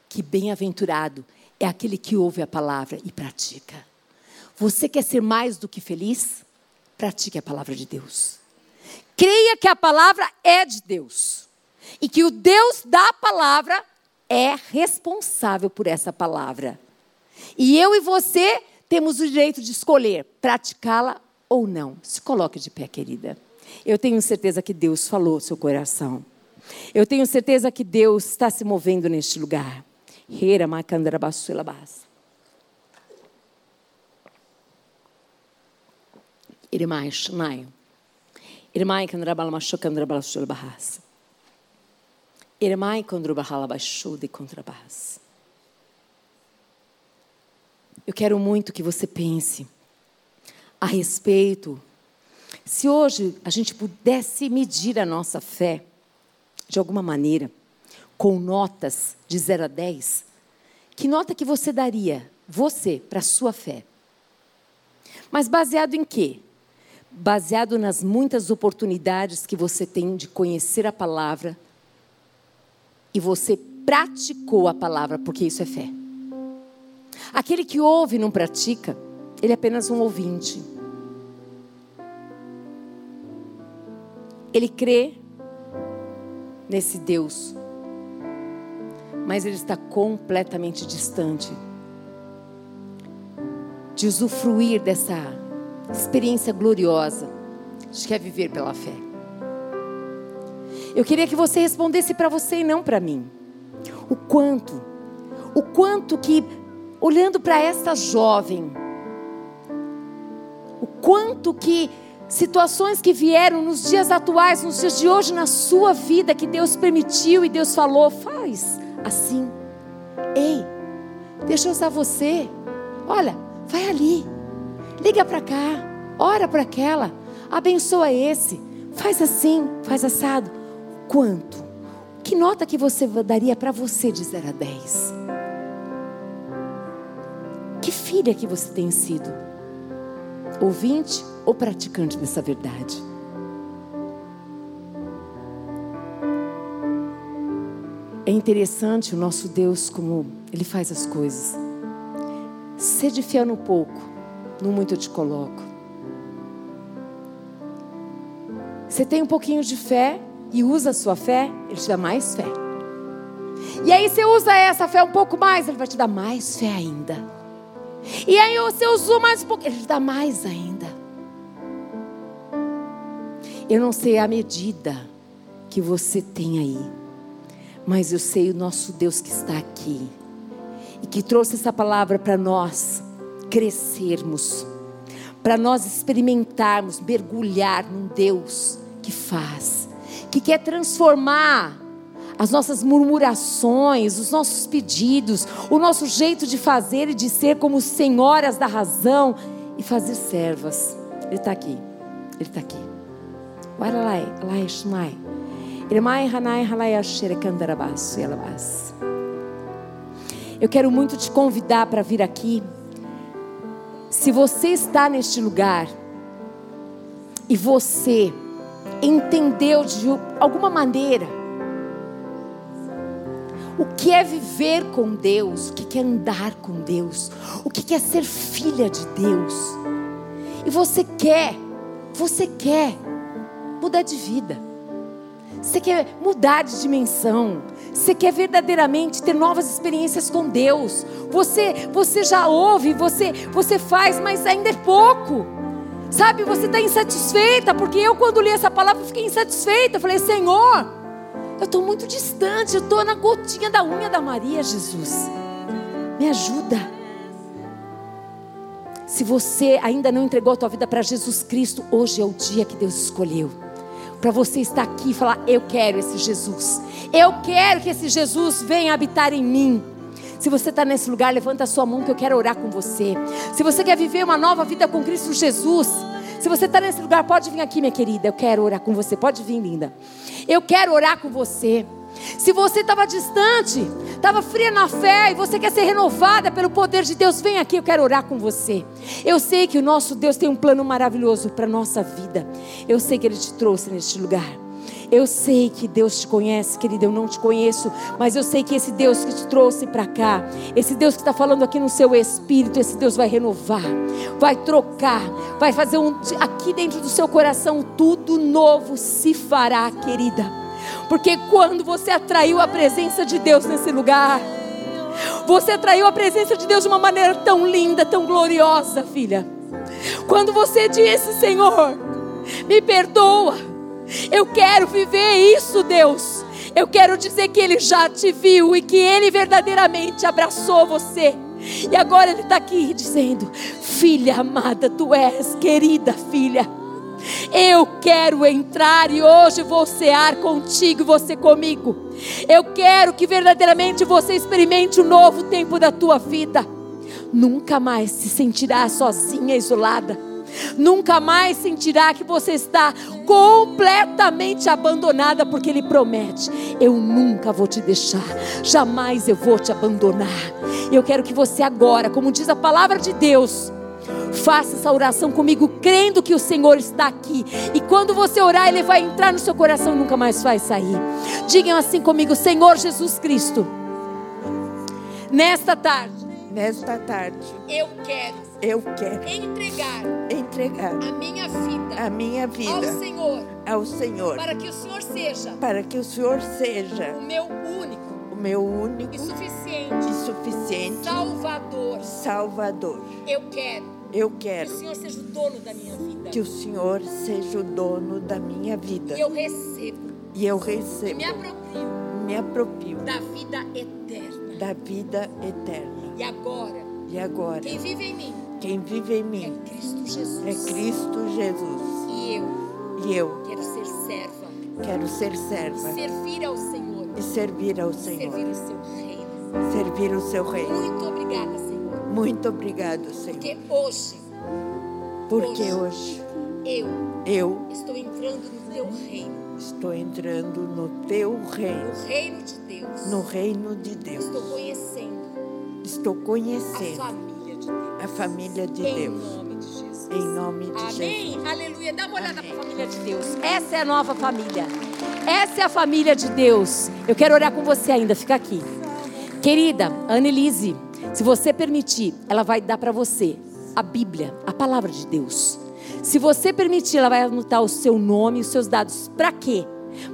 S1: que bem-aventurado é aquele que ouve a palavra e pratica. Você quer ser mais do que feliz? Pratique a palavra de Deus. Creia que a palavra é de Deus. E que o Deus da palavra é responsável por essa palavra. E eu e você temos o direito de escolher praticá-la ou não. Se coloque de pé, querida. Eu tenho certeza que Deus falou seu coração. Eu tenho certeza que Deus está se movendo neste lugar. Hera Makandrabasuela Basa. Irmai Shnai. Irmai Kandrabala Mashokandrabala Shulbahas. Irmai Kondrubahala Bashu de Contrabas. Eu quero muito que você pense a respeito Se hoje a gente pudesse medir a nossa fé, de alguma maneira, com notas de 0 a 10, que nota que você daria, você, para a sua fé? Mas baseado em quê? Baseado nas muitas oportunidades que você tem de conhecer a palavra e você praticou a palavra, porque isso é fé. Aquele que ouve e não pratica, ele é apenas um ouvinte. Ele crê nesse Deus, mas ele está completamente distante de usufruir dessa experiência gloriosa de quer viver pela fé. Eu queria que você respondesse para você e não para mim. O quanto, o quanto que, olhando para esta jovem, o quanto que situações que vieram nos dias atuais, nos dias de hoje, na sua vida, que Deus permitiu e Deus falou, faz assim. Ei, deixa eu usar você. Olha, vai ali, liga para cá, ora para aquela, abençoa esse, faz assim, faz assado. Quanto? Que nota que você daria para você de 0 a 10? Que filha que você tem sido? Ouvinte ou praticante dessa verdade? É interessante o nosso Deus como Ele faz as coisas. Sede fiel no pouco, no muito te coloco. Você tem um pouquinho de fé e usa a sua fé, Ele te dá mais fé. E aí você usa essa fé um pouco mais, Ele vai te dar mais fé ainda. E aí você usou mais um pouco, Ele te dá mais ainda. Eu não sei a medida que você tem aí, mas eu sei o nosso Deus que está aqui e que trouxe essa palavra para nós crescermos, para nós experimentarmos, mergulhar num Deus que faz, que quer transformar as nossas murmurações, os nossos pedidos, o nosso jeito de fazer e de ser como senhoras da razão e fazer servas. Ele está aqui, ele está aqui. Eu quero muito te convidar para vir aqui. Se você está neste lugar e você entendeu de alguma maneira o que é viver com Deus, o que é andar com Deus, o que é ser filha de Deus, e você quer, você quer mudar de vida. Você quer mudar de dimensão. Você quer verdadeiramente ter novas experiências com Deus. Você, você já ouve, você, você faz, mas ainda é pouco. Sabe, você está insatisfeita, porque eu, quando li essa palavra, fiquei insatisfeita. Eu falei, Senhor, eu estou muito distante, eu estou na gotinha da unha da Maria, Jesus. Me ajuda. Se você ainda não entregou a tua vida para Jesus Cristo, hoje é o dia que Deus escolheu para você estar aqui e falar: Eu quero esse Jesus. Eu quero que esse Jesus venha habitar em mim. Se você está nesse lugar, levanta a sua mão que eu quero orar com você. Se você quer viver uma nova vida com Cristo Jesus, se você está nesse lugar, pode vir aqui, minha querida. Eu quero orar com você. Pode vir, linda. Eu quero orar com você. Se você estava distante, estava fria na fé e você quer ser renovada pelo poder de Deus, vem aqui, eu quero orar com você. Eu sei que o nosso Deus tem um plano maravilhoso para a nossa vida. Eu sei que Ele te trouxe neste lugar. Eu sei que Deus te conhece, querido. Eu não te conheço, mas eu sei que esse Deus que te trouxe para cá, esse Deus que está falando aqui no seu espírito, esse Deus vai renovar, vai trocar, vai fazer um, aqui dentro do seu coração tudo novo se fará, querida. Porque quando você atraiu a presença de Deus nesse lugar, você atraiu a presença de Deus de uma maneira tão linda, tão gloriosa, filha. Quando você disse, Senhor, me perdoa, eu quero viver isso, Deus. Eu quero dizer que Ele já te viu e que Ele verdadeiramente abraçou você. E agora Ele está aqui dizendo: Filha amada, tu és querida filha. Eu quero entrar e hoje vou cear contigo e você comigo. Eu quero que verdadeiramente você experimente o um novo tempo da tua vida. Nunca mais se sentirá sozinha, isolada. Nunca mais sentirá que você está completamente abandonada, porque Ele promete: Eu nunca vou te deixar, jamais eu vou te abandonar. Eu quero que você agora, como diz a palavra de Deus, Faça essa oração comigo, crendo que o Senhor está aqui. E quando você orar, Ele vai entrar no seu coração e nunca mais vai sair. Digam assim comigo: Senhor Jesus Cristo, nesta tarde,
S2: nesta tarde,
S1: eu quero,
S2: eu quero
S1: entregar,
S2: entregar
S1: a minha vida,
S2: a minha vida
S1: ao Senhor,
S2: ao Senhor,
S1: para que o Senhor seja,
S2: para que o Senhor seja
S1: o meu único,
S2: o meu único
S1: e suficiente,
S2: e suficiente
S1: Salvador.
S2: Salvador.
S1: Eu quero
S2: eu
S1: que
S2: quero
S1: o Senhor seja o dono da minha vida.
S2: que o Senhor seja o dono da minha vida.
S1: E eu recebo.
S2: E eu
S1: E
S2: recebo,
S1: me aproprio
S2: me aproprio
S1: da vida eterna.
S2: da vida eterna.
S1: E agora,
S2: E agora,
S1: quem vive em mim
S2: quem vive em
S1: é
S2: mim
S1: Cristo Jesus.
S2: é Cristo Jesus.
S1: E eu
S2: E eu
S1: quero ser serva,
S2: quero ser serva
S1: servir ao Senhor,
S2: e servir ao
S1: servir
S2: Senhor,
S1: o seu reino.
S2: servir o seu reino.
S1: Muito obrigada, Senhor.
S2: Muito obrigado, Senhor.
S1: Porque hoje
S2: Porque hoje
S1: eu
S2: eu
S1: estou entrando no teu reino,
S2: estou entrando no teu reino,
S1: no reino de Deus.
S2: no reino de Deus.
S1: Estou conhecendo
S2: Estou
S1: a
S2: conhecendo
S1: família de Deus.
S2: a família de
S1: em
S2: Deus.
S1: nome de Jesus.
S2: Em nome de
S1: Amém?
S2: Jesus.
S1: Aleluia. Dá uma olhada para a família de Deus. Essa é a nova família. Essa é a família de Deus. Eu quero orar com você ainda. Fica aqui. Querida Annelise, se você permitir, ela vai dar para você a Bíblia, a palavra de Deus. Se você permitir, ela vai anotar o seu nome os seus dados. Para quê?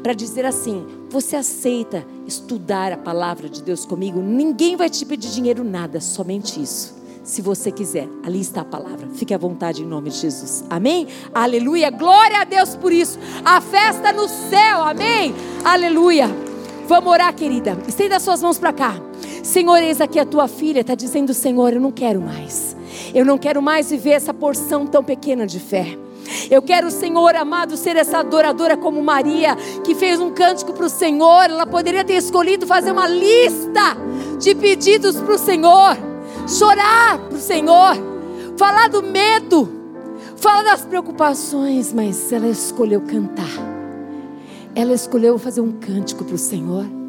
S1: Para dizer assim: você aceita estudar a palavra de Deus comigo? Ninguém vai te pedir dinheiro, nada, somente isso. Se você quiser, ali está a palavra. Fique à vontade em nome de Jesus. Amém? Aleluia. Glória a Deus por isso. A festa no céu. Amém? Aleluia. Vamos orar, querida. Estenda as suas mãos para cá. Senhor, eis aqui a tua filha. Está dizendo, Senhor, eu não quero mais. Eu não quero mais viver essa porção tão pequena de fé. Eu quero, Senhor amado, ser essa adoradora como Maria, que fez um cântico para o Senhor. Ela poderia ter escolhido fazer uma lista de pedidos para o Senhor, chorar para o Senhor, falar do medo, falar das preocupações, mas ela escolheu cantar. Ela escolheu fazer um cântico para o Senhor.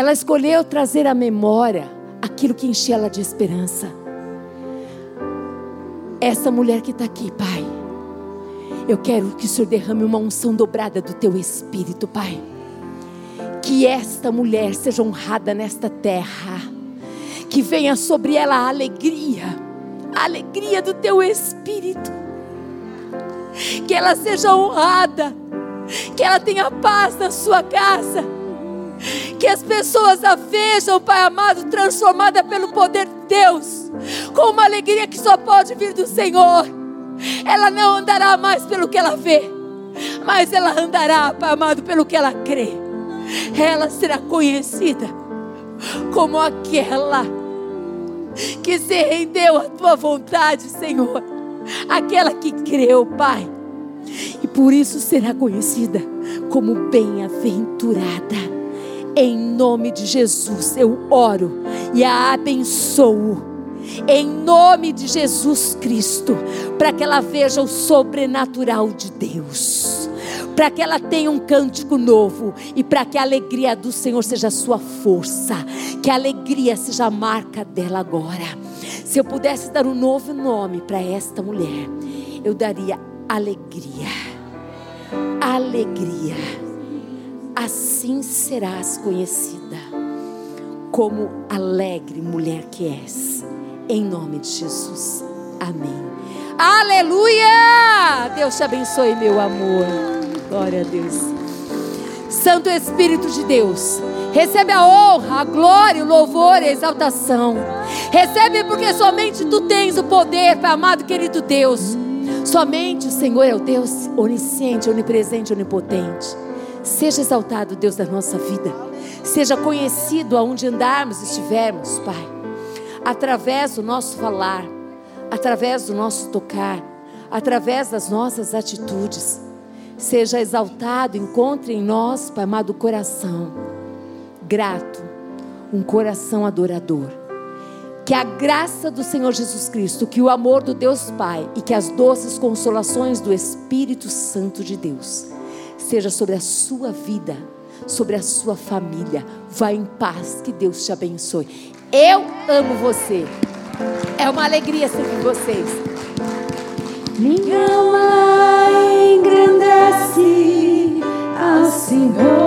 S1: Ela escolheu trazer à memória aquilo que enchia ela de esperança. Essa mulher que está aqui, Pai. Eu quero que o Senhor derrame uma unção dobrada do teu espírito, Pai. Que esta mulher seja honrada nesta terra. Que venha sobre ela a alegria, a alegria do teu espírito. Que ela seja honrada. Que ela tenha paz na sua casa. Que as pessoas a vejam, Pai amado, transformada pelo poder de Deus, com uma alegria que só pode vir do Senhor. Ela não andará mais pelo que ela vê, mas ela andará, Pai amado, pelo que ela crê. Ela será conhecida como aquela que se rendeu à tua vontade, Senhor. Aquela que creu, Pai. E por isso será conhecida como bem-aventurada. Em nome de Jesus eu oro e a abençoo. Em nome de Jesus Cristo, para que ela veja o sobrenatural de Deus, para que ela tenha um cântico novo e para que a alegria do Senhor seja a sua força, que a alegria seja a marca dela agora. Se eu pudesse dar um novo nome para esta mulher, eu daria alegria. Alegria. Assim serás conhecida como alegre mulher que és. Em nome de Jesus. Amém. Aleluia! Deus te abençoe, meu amor. Glória a Deus. Santo Espírito de Deus, recebe a honra, a glória, o louvor a exaltação. Recebe porque somente tu tens o poder, Pai amado, querido Deus. Somente o Senhor é o Deus onisciente, onipresente, onipotente. Seja exaltado, Deus da nossa vida. Seja conhecido aonde andarmos, estivermos, Pai. Através do nosso falar, através do nosso tocar, através das nossas atitudes. Seja exaltado, encontre em nós, Pai amado, coração grato, um coração adorador.
S3: Que a graça do Senhor Jesus Cristo, que o amor do Deus Pai e que as doces consolações do Espírito Santo de Deus seja sobre a sua vida, sobre a sua família. Vá em paz, que Deus te abençoe. Eu amo você. É uma alegria servir vocês.
S1: Minha alma engrandece ao Senhor.